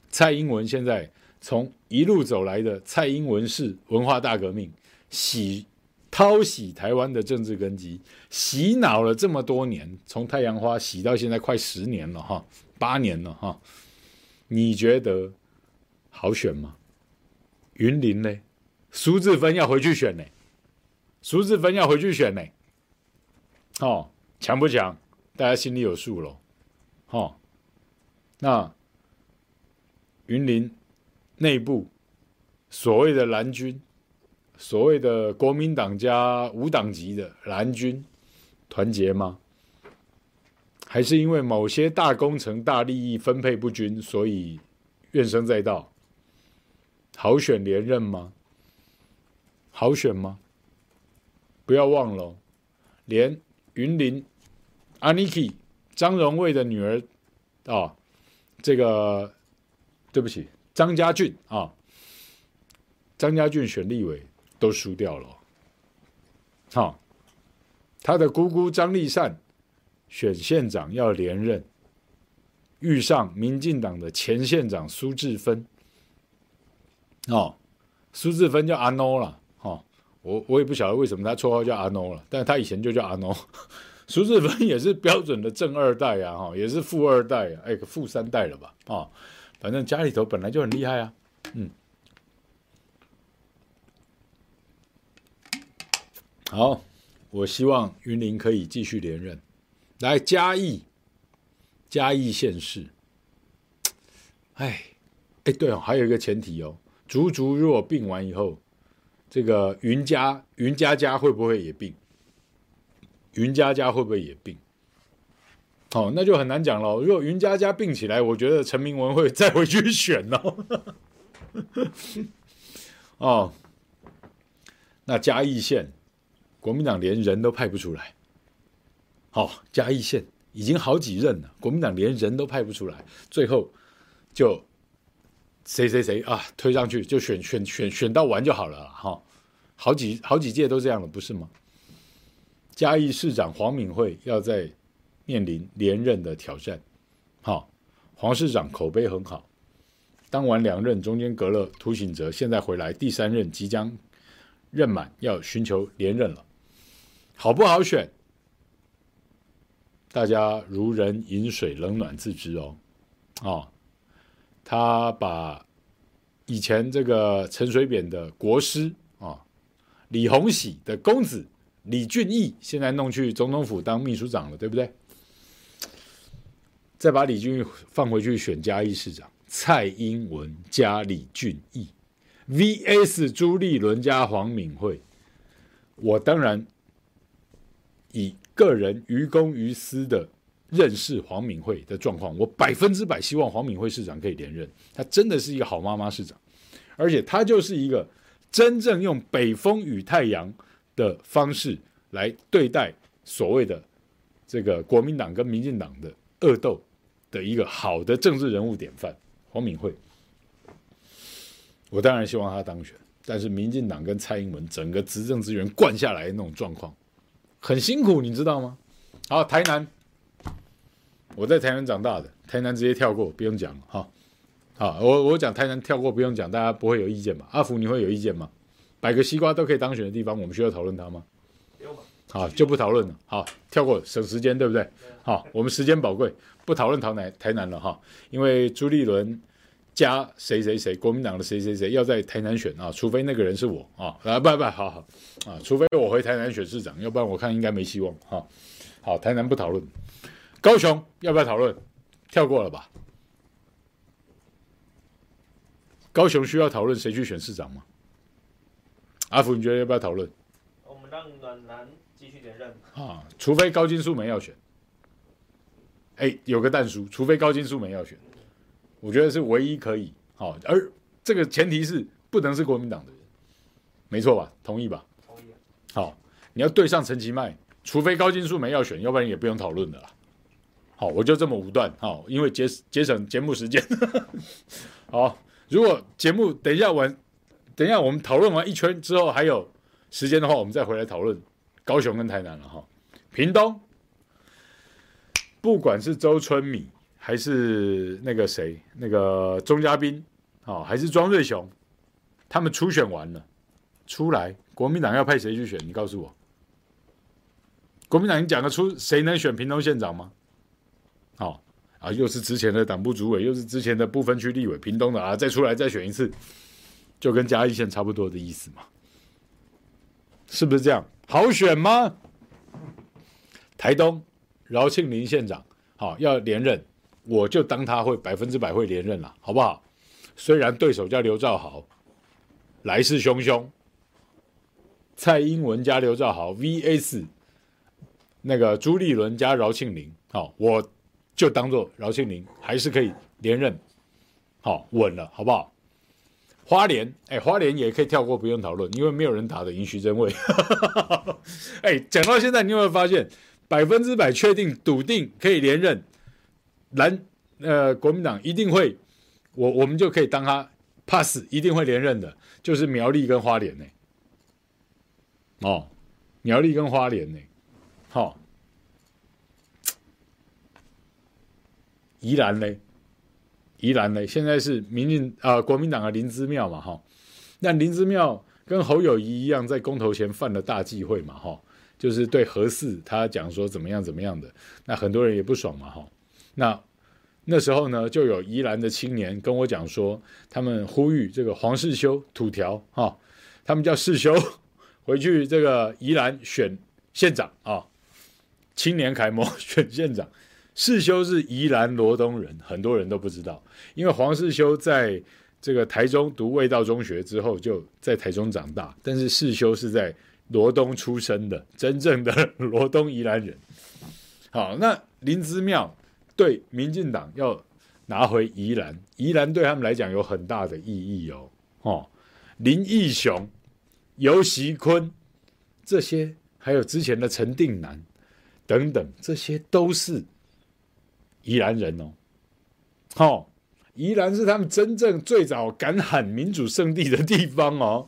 蔡英文现在从一路走来的蔡英文式文化大革命，洗掏洗台湾的政治根基，洗脑了这么多年，从太阳花洗到现在快十年了哈，八年了哈，你觉得好选吗？云林呢？苏志芬要回去选呢？苏志芬要回去选呢？哦，强不强？大家心里有数喽，哦。那云林内部所谓的蓝军，所谓的国民党加无党籍的蓝军团结吗？还是因为某些大工程、大利益分配不均，所以怨声载道？好选连任吗？好选吗？不要忘了，连云林阿尼基张荣卫的女儿啊。这个对不起，张家俊啊，张家俊选立委都输掉了。好，他的姑姑张丽善选县长要连任，遇上民进党的前县长苏治芬。哦，苏治芬叫阿诺了。我我也不晓得为什么他绰号叫阿诺了，但他以前就叫阿诺。苏志芬也是标准的正二代啊，哈，也是富二代，哎，富三代了吧，啊，反正家里头本来就很厉害啊，嗯，好，我希望云林可以继续连任，来嘉义，嘉义县市，哎，哎，对哦，还有一个前提哦，足足如果并完以后，这个云家云家家会不会也病？云家家会不会也病？哦，那就很难讲了。如果云家家病起来，我觉得陈明文会再回去选哦。哦，那嘉义县国民党连人都派不出来。哦，嘉义县已经好几任了，国民党连人都派不出来，最后就谁谁谁啊推上去就选选选选到完就好了哈、好几好几届都这样了，不是吗？嘉义市长黄敏惠要在面临连任的挑战，好，黄市长口碑很好，当完两任中间隔了涂醒哲，现在回来第三任即将任满，要寻求连任了，好不好选？大家如人饮水，冷暖自知哦。哦，他把以前这个陈水扁的国师啊，李鸿禧的公子。李俊毅现在弄去总统府当秘书长了，对不对？再把李俊毅放回去选嘉义市长，蔡英文加李俊毅 VS 朱立伦加黄敏惠。我当然以个人于公于私的认识黄敏惠的状况，我百分之百希望黄敏惠市长可以连任。她真的是一个好妈妈市长，而且她就是一个真正用北风与太阳。的方式来对待所谓的这个国民党跟民进党的恶斗的一个好的政治人物典范，黄敏惠，我当然希望她当选，但是民进党跟蔡英文整个执政资源灌下来的那种状况，很辛苦，你知道吗？好，台南，我在台南长大的，台南直接跳过，不用讲了哈。好，我我讲台南跳过不用讲，大家不会有意见吧？阿福，你会有意见吗？摆个西瓜都可以当选的地方，我们需要讨论它吗？好，就不讨论了。好，跳过，省时间，对不对？好，我们时间宝贵，不讨论台南台南了哈。因为朱立伦加谁谁谁，国民党的谁谁谁要在台南选啊，除非那个人是我啊啊不不，好好啊，除非我回台南选市长，要不然我看应该没希望哈。好，台南不讨论，高雄要不要讨论？跳过了吧。高雄需要讨论谁去选市长吗？阿福，你觉得要不要讨论？我们让暖男。继续连任啊！除非高金素梅要选，哎，有个蛋叔，除非高金素梅要选，我觉得是唯一可以好，而这个前提是不能是国民党的人，没错吧？同意吧？同意。好，你要对上陈其迈，除非高金素梅要选，要不然也不用讨论的啦。好，我就这么武断，好，因为节节省节目时间。好，如果节目等一下完，等一下我们讨论完一圈之后还有时间的话，我们再回来讨论。高雄跟台南了哈，屏东，不管是周春米还是那个谁，那个钟嘉宾，啊，还是庄瑞雄，他们初选完了，出来，国民党要派谁去选？你告诉我，国民党你讲得出谁能选屏东县长吗？啊，又是之前的党部主委，又是之前的不分区立委，屏东的啊，再出来再选一次，就跟嘉义县差不多的意思嘛，是不是这样？好选吗？台东饶庆林县长，好要连任，我就当他会百分之百会连任了，好不好？虽然对手叫刘兆豪，来势汹汹，蔡英文加刘兆豪 VS 那个朱立伦加饶庆林，好，我就当做饶庆铃还是可以连任，好稳了，好不好？花莲，哎、花莲也可以跳过，不用讨论，因为没有人打得赢徐榛蔚。哎、讲到现在，你有没有发现，百分之百确定、笃定可以连任，蓝呃国民党一定会，我我们就可以当他 pass，一定会连任的，就是苗栗跟花莲呢。哦，苗栗跟花莲呢，好、宜兰呢？宜兰呢，现在是民进啊、呃、国民党的林姿妙嘛哈，那林姿妙跟侯友宜一样，在公投前犯了大忌讳嘛哈，就是对何四他讲说怎么样怎么样的，那很多人也不爽嘛哈，那那时候呢，就有宜兰的青年跟我讲说，他们呼吁这个黄世修土条哈，他们叫世修 回去这个宜兰选县长啊，青年楷模 选县长。世修是宜兰罗东人，很多人都不知道，因为黄世修在这个台中读卫道中学之后，就在台中长大。但是世修是在罗东出生的，真正的罗东宜兰人。好，那林之妙对民进党要拿回宜兰，宜兰对他们来讲有很大的意义哦。哦，林义雄、游锡坤这些，还有之前的陈定南等等，这些都是。宜兰人哦，好、哦，宜兰是他们真正最早敢喊民主圣地的地方哦。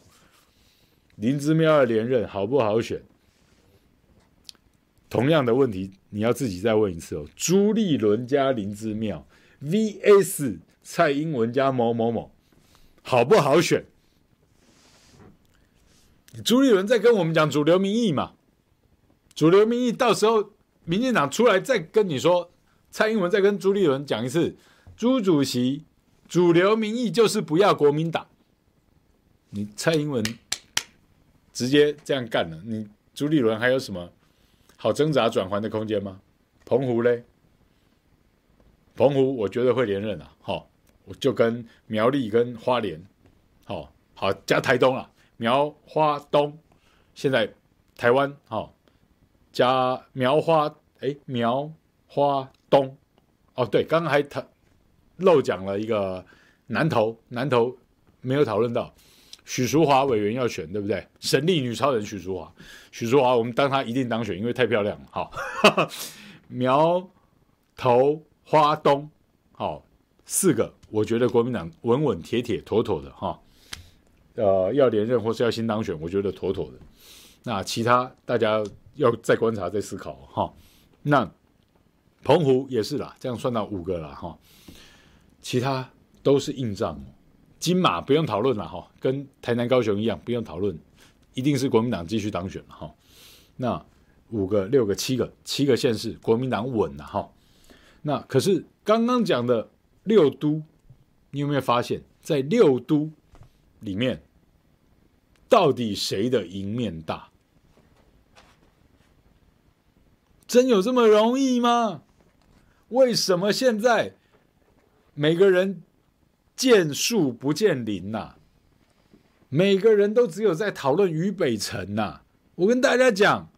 林之妙要连任好不好选？同样的问题，你要自己再问一次哦。朱立伦加林之妙 VS 蔡英文加某某某，好不好选？朱立伦在跟我们讲主流民意嘛？主流民意到时候民进党出来再跟你说。蔡英文再跟朱立伦讲一次，朱主席，主流民意就是不要国民党。你蔡英文直接这样干了，你朱立伦还有什么好挣扎转圜的空间吗？澎湖嘞？澎湖我觉得会连任啊，好，我就跟苗栗跟花莲，好好加台东啊，苗花东，现在台湾好加苗花，哎苗花。东，哦对，刚刚还漏讲了一个南投，南投没有讨论到许淑华委员要选，对不对？神力女超人许淑华，许淑华我们当她一定当选，因为太漂亮了。好，苗头花东，好四个，我觉得国民党稳稳铁铁妥妥的哈，呃，要连任或是要新当选，我觉得妥妥的。那其他大家要再观察再思考哈，那。澎湖也是啦，这样算到五个了哈，其他都是硬仗，金马不用讨论了哈，跟台南高雄一样不用讨论，一定是国民党继续当选了哈。那五个、六个、七个，七个县市国民党稳了哈。那可是刚刚讲的六都，你有没有发现，在六都里面，到底谁的赢面大？真有这么容易吗？为什么现在每个人见树不见林呐、啊？每个人都只有在讨论于北辰呐、啊？我跟大家讲，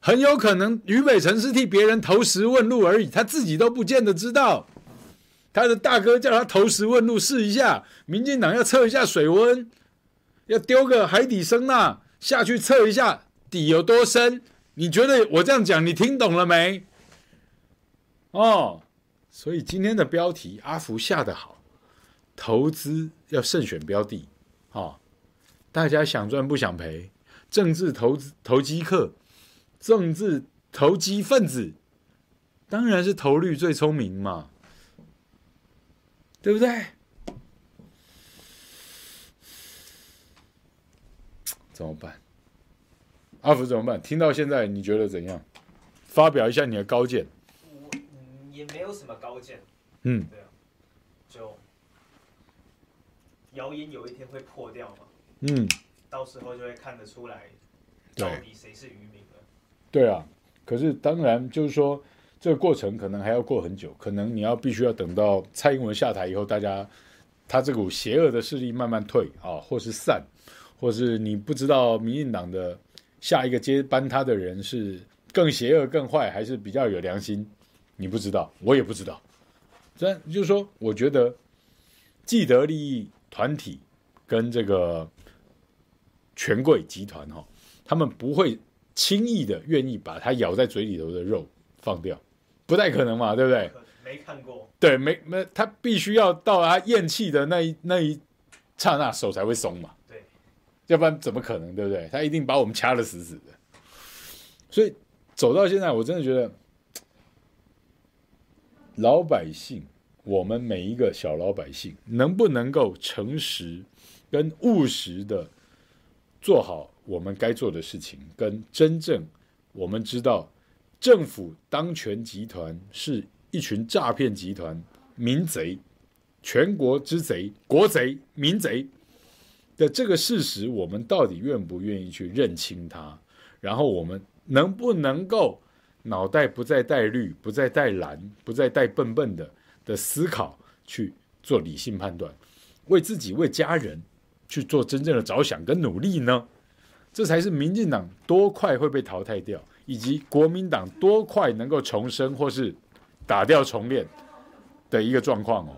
很有可能于北辰是替别人投石问路而已，他自己都不见得知道。他的大哥叫他投石问路试一下，民进党要测一下水温，要丢个海底声呐下去测一下底有多深。你觉得我这样讲，你听懂了没？哦，所以今天的标题阿福下得好，投资要慎选标的，哦，大家想赚不想赔，政治投资投机客，政治投机分子，当然是投绿最聪明嘛，对不对？怎么办？阿福怎么办？听到现在你觉得怎样？发表一下你的高见。也没有什么高见，嗯，对啊，就谣言有一天会破掉嘛，嗯，到时候就会看得出来，到底谁是渔民了。对啊，可是当然就是说，这个过程可能还要过很久，可能你要必须要等到蔡英文下台以后，大家他这股邪恶的势力慢慢退啊，或是散，或是你不知道民进党的下一个接班他的人是更邪恶、更坏，还是比较有良心。你不知道，我也不知道。这就是说，我觉得既得利益团体跟这个权贵集团哈，他们不会轻易的愿意把它咬在嘴里头的肉放掉，不太可能嘛，对不对？没看过。对，没没，他必须要到他咽气的那一那一刹那，手才会松嘛。对，要不然怎么可能，对不对？他一定把我们掐得死死的。所以走到现在，我真的觉得。老百姓，我们每一个小老百姓，能不能够诚实跟务实的做好我们该做的事情，跟真正我们知道政府当权集团是一群诈骗集团、民贼、全国之贼、国贼、民贼的这个事实，我们到底愿不愿意去认清它？然后我们能不能够？脑袋不再带绿，不再带蓝，不再带笨笨的的思考去做理性判断，为自己为家人去做真正的着想跟努力呢？这才是民进党多快会被淘汰掉，以及国民党多快能够重生或是打掉重练的一个状况哦。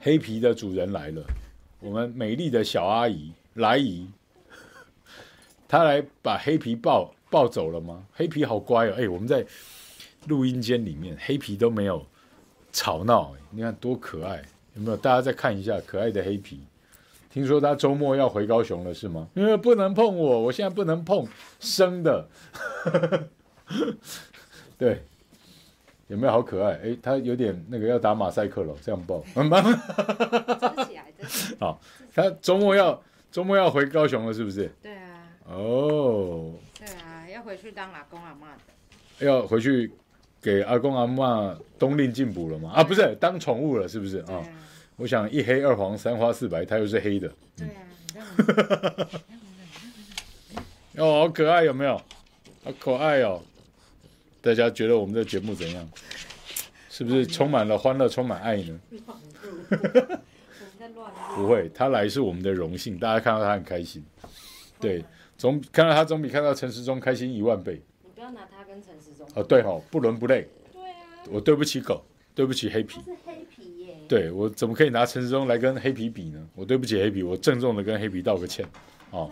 黑皮的主人来了，我们美丽的小阿姨来姨，她来把黑皮抱。抱走了吗？黑皮好乖哦！哎，我们在录音间里面，黑皮都没有吵闹，你看多可爱，有没有？大家再看一下可爱的黑皮。听说他周末要回高雄了，是吗？因为不能碰我，我现在不能碰生的。对，有没有好可爱？哎，他有点那个要打马赛克了，这样抱。好，他周末要周末要回高雄了，是不是？对啊。哦。回去当阿公阿妈的，要回去给阿公阿妈冬令进补了吗？啊，不是当宠物了，是不是啊？哦，我想一黑二黄三花四白，它又是黑的。对啊。哦，好可爱，有没有？好可爱哦！大家觉得我们的节目怎样？是不是充满了欢乐，充满爱呢？不会，他来是我们的荣幸，大家看到他很开心。对。总看到他总比看到陈时中开心一万倍。你不要拿他跟陈时中。哦，对哦，不伦不类。对啊。我对不起狗，对不起黑皮。他是黑皮耶。对，我怎么可以拿陈时中来跟黑皮比呢？我对不起黑皮，我郑重的跟黑皮道个歉。哦。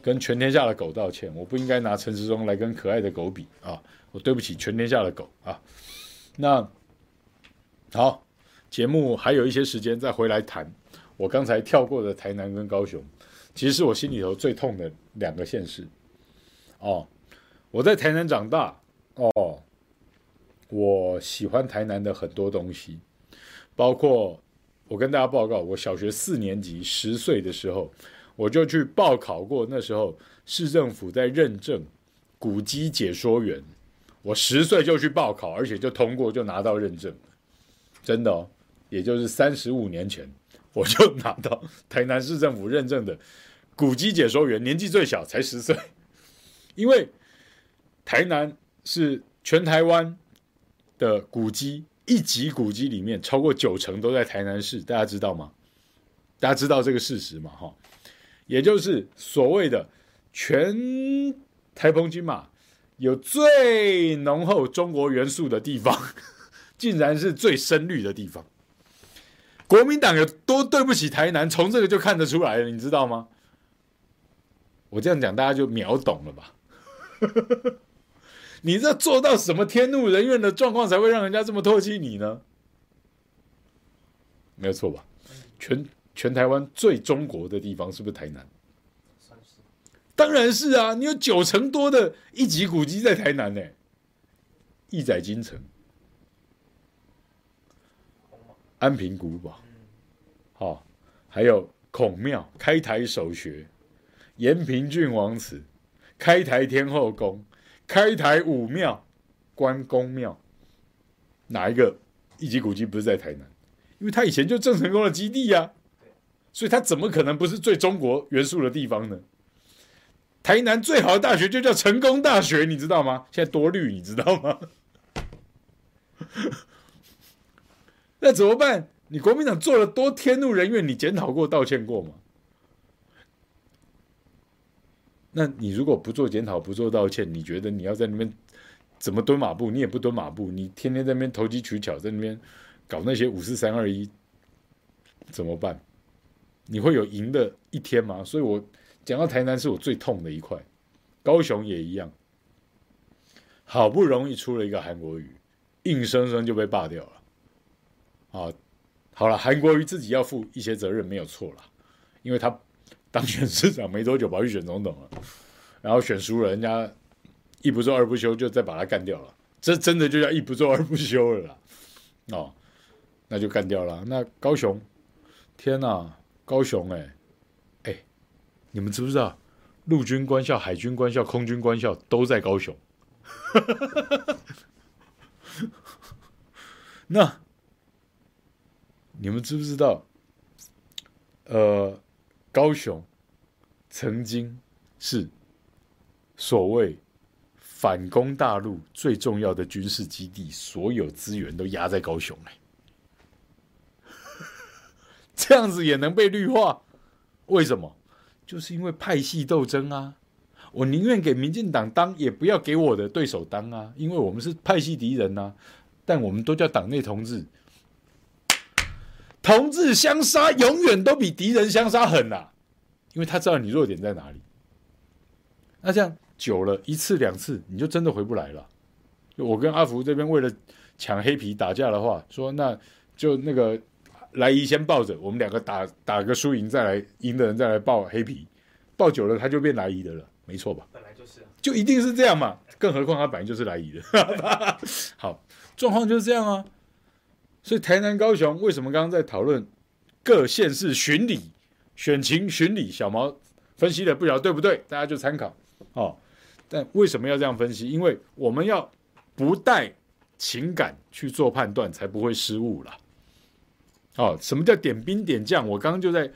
跟全天下的狗道歉，我不应该拿陈时中来跟可爱的狗比啊！我对不起全天下的狗啊。那好，节目还有一些时间再回来谈我刚才跳过的台南跟高雄。其实是我心里头最痛的两个县市，哦，我在台南长大，哦，我喜欢台南的很多东西，包括我跟大家报告，我小学四年级十岁的时候，我就去报考过。那时候市政府在认证古迹解说员，我十岁就去报考，而且就通过，就拿到认证。真的哦，也就是三十五年前，我就拿到台南市政府认证的古迹解说员，年纪最小才十岁。因为台南是全台湾的古迹。一级古迹里面超过九成都在台南市，大家知道吗？大家知道这个事实吗？哈，也就是所谓的全台澎金马有最浓厚中国元素的地方，竟然是最深绿的地方。国民党有多对不起台南，从这个就看得出来了，你知道吗？我这样讲，大家就秒懂了吧？你这做到什么天怒人怨的状况，才会让人家这么唾弃你呢？没有错吧？全全台湾最中国的地方是不是台南？当然是啊！你有九成多的一级古迹在台南呢。一载金城、安平古堡，好，还有孔庙、开台首学、延平郡王祠、开台天后宫。开台武庙、关公庙，哪一个一级古迹不是在台南？因为他以前就郑成功的基地呀、啊，所以他怎么可能不是最中国元素的地方呢？台南最好的大学就叫成功大学，你知道吗？现在多绿，你知道吗？那怎么办？你国民党做了多天怒人怨，你检讨过、道歉过吗？那你如果不做检讨、不做道歉，你觉得你要在那边怎么蹲马步？你也不蹲马步，你天天在那边投机取巧，在那边搞那些五四三二一，怎么办？你会有赢的一天吗？所以我讲到台南是我最痛的一块，高雄也一样，好不容易出了一个韩国语，硬生生就被罢掉了。啊，好了，韩国瑜自己要负一些责任，没有错了，因为他。当选市长没多久，跑去选总统了，然后选输了，人家一不做二不休，就再把他干掉了。这真的就叫一不做二不休了啦。哦，那就干掉了。那高雄，天哪，高雄哎，哎，你们知不知道，陆军官校、海军官校、空军官校都在高雄？那你们知不知道？呃。高雄曾经是所谓反攻大陆最重要的军事基地，所有资源都压在高雄哎，这样子也能被绿化？为什么？就是因为派系斗争啊！我宁愿给民进党当，也不要给我的对手当啊！因为我们是派系敌人呐，但我们都叫党内同志。同志相杀，永远都比敌人相杀狠呐，因为他知道你弱点在哪里。那这样久了，一次两次，你就真的回不来了。我跟阿福这边为了抢黑皮打架的话，说那就那个来姨先抱着，我们两个打打个输赢，再来赢的人再来抱黑皮，抱久了他就变来姨的了，没错吧？本来就是，就一定是这样嘛。更何况他本来就是来姨的。好，状况就是这样啊。所以台南、高雄为什么刚刚在讨论各县市巡礼、选情巡礼？小毛分析的不晓得对不对？大家就参考哦。但为什么要这样分析？因为我们要不带情感去做判断，才不会失误了。哦，什么叫点兵点将？我刚刚就在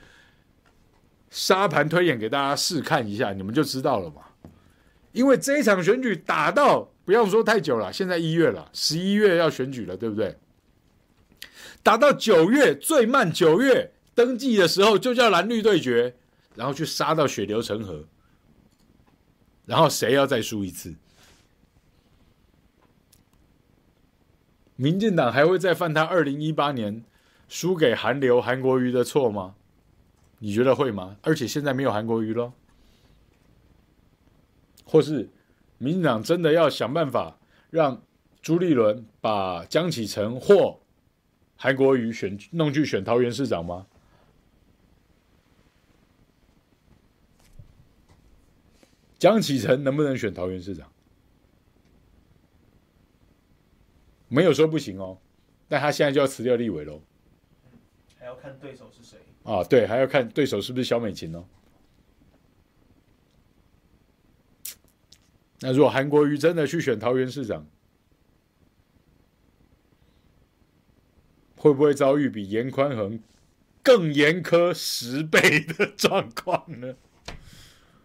沙盘推演给大家试看一下，你们就知道了嘛。因为这一场选举打到不要说太久了，现在一月了，十一月要选举了，对不对？打到九月，最慢九月登记的时候就叫蓝绿对决，然后去杀到血流成河，然后谁要再输一次？民进党还会再犯他二零一八年输给韩流韩国瑜的错吗？你觉得会吗？而且现在没有韩国瑜了，或是民进党真的要想办法让朱立伦把江启臣或韩国瑜选弄去选桃园市长吗？江启臣能不能选桃园市长？没有说不行哦，但他现在就要辞掉立委喽。还要看对手是谁啊？对，还要看对手是不是萧美琴哦。那如果韩国瑜真的去选桃园市长，会不会遭遇比严宽恒更严苛十倍的状况呢？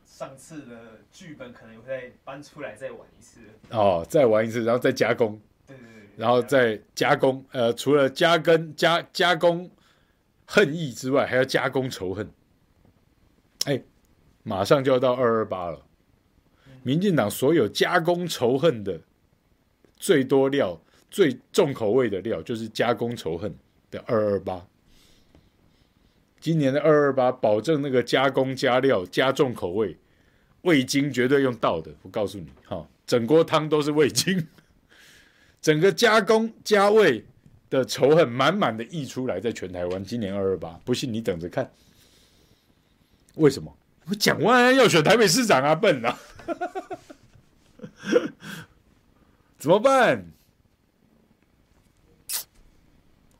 上次的剧本可能会再搬出来再玩一次。哦，再玩一次，然后再加工。对对对。然后再加工，呃，除了加根加加工恨意之外，还要加工仇恨。哎，马上就要到二二八了，民进党所有加工仇恨的最多料、最重口味的料，就是加工仇恨的二二八。今年的二二八，保证那个加工加料加重口味，味精绝对用到的。我告诉你，哈，整锅汤都是味精。整个加工加味的仇恨满满的溢出来，在全台湾，今年二二八，不信你等着看。为什么？我蒋万安要选台北市长啊，笨啊！怎么办？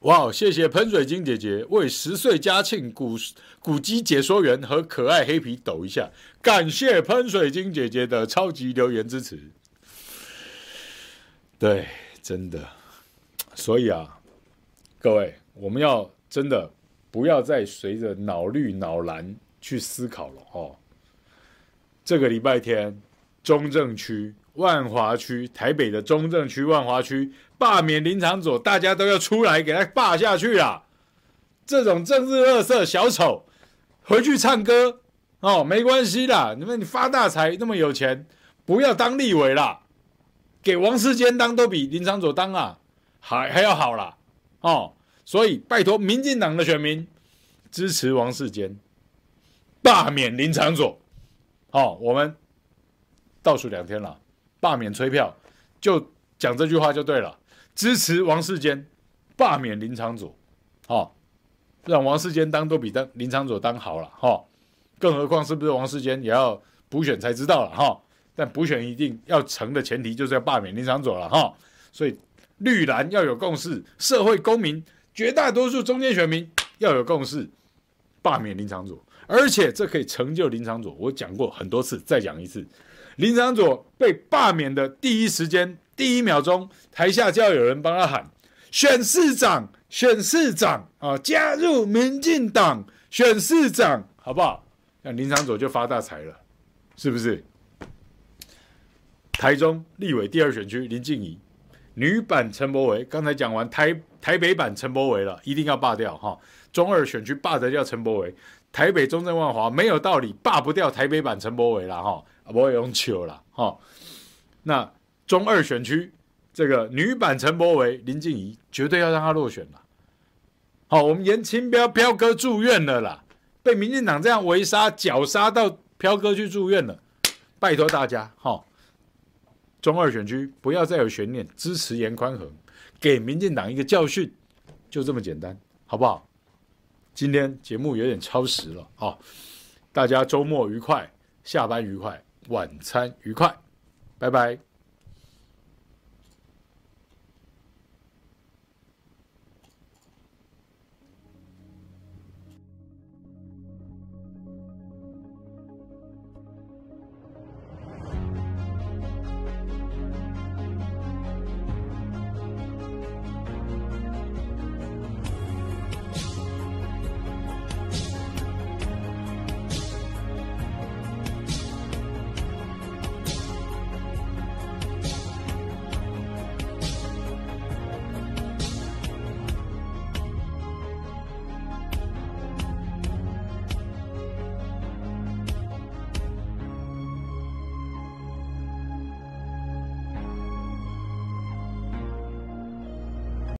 哇，谢谢喷水晶姐姐为十岁嘉庆古古迹解说员和可爱黑皮抖一下，感谢喷水晶姐姐的超级留言支持。对。真的，所以啊，各位，我们要真的不要再随着脑绿脑蓝去思考了哦。这个礼拜天，中正区、万华区、台北的中正区、万华区罢免林长佐，大家都要出来给他罢下去啊！这种政治恶色小丑，回去唱歌哦，没关系啦。你们你发大财，那么有钱，不要当立委啦。给王世坚当都比林长佐当啊，还还要好啦，哦，所以拜托民进党的选民支持王世坚，罢免林长佐，哦，我们倒数两天了，罢免催票，就讲这句话就对了，支持王世坚，罢免林长佐，哦，让王世坚当都比当林长佐当好了，哈、哦，更何况是不是王世坚也要补选才知道了，哈、哦。但补选一定要成的前提，就是要罢免林长佐了哈，所以绿蓝要有共识，社会公民绝大多数中间选民要有共识，罢免林长佐，而且这可以成就林长佐。我讲过很多次，再讲一次，林长佐被罢免的第一时间、第一秒钟，台下就要有人帮他喊选市长，选市长啊，加入民进党选市长，好不好？那林昶佐就发大财了，是不是？台中立委第二选区林静怡，女版陈柏惟，刚才讲完台台北版陈柏惟了，一定要罢掉哈。中二选区罢得掉陈柏惟，台北中正万华没有道理罢不掉台北版陈柏惟了哈，不会用球了哈。那中二选区这个女版陈柏惟林静怡，绝对要让她落选了。好，我们颜清标飘哥住院了啦，被民进党这样围杀绞杀到飘哥去住院了，拜托大家哈。中二选区不要再有悬念，支持严宽恒，给民进党一个教训，就这么简单，好不好？今天节目有点超时了啊、大家周末愉快，下班愉快，晚餐愉快，拜拜。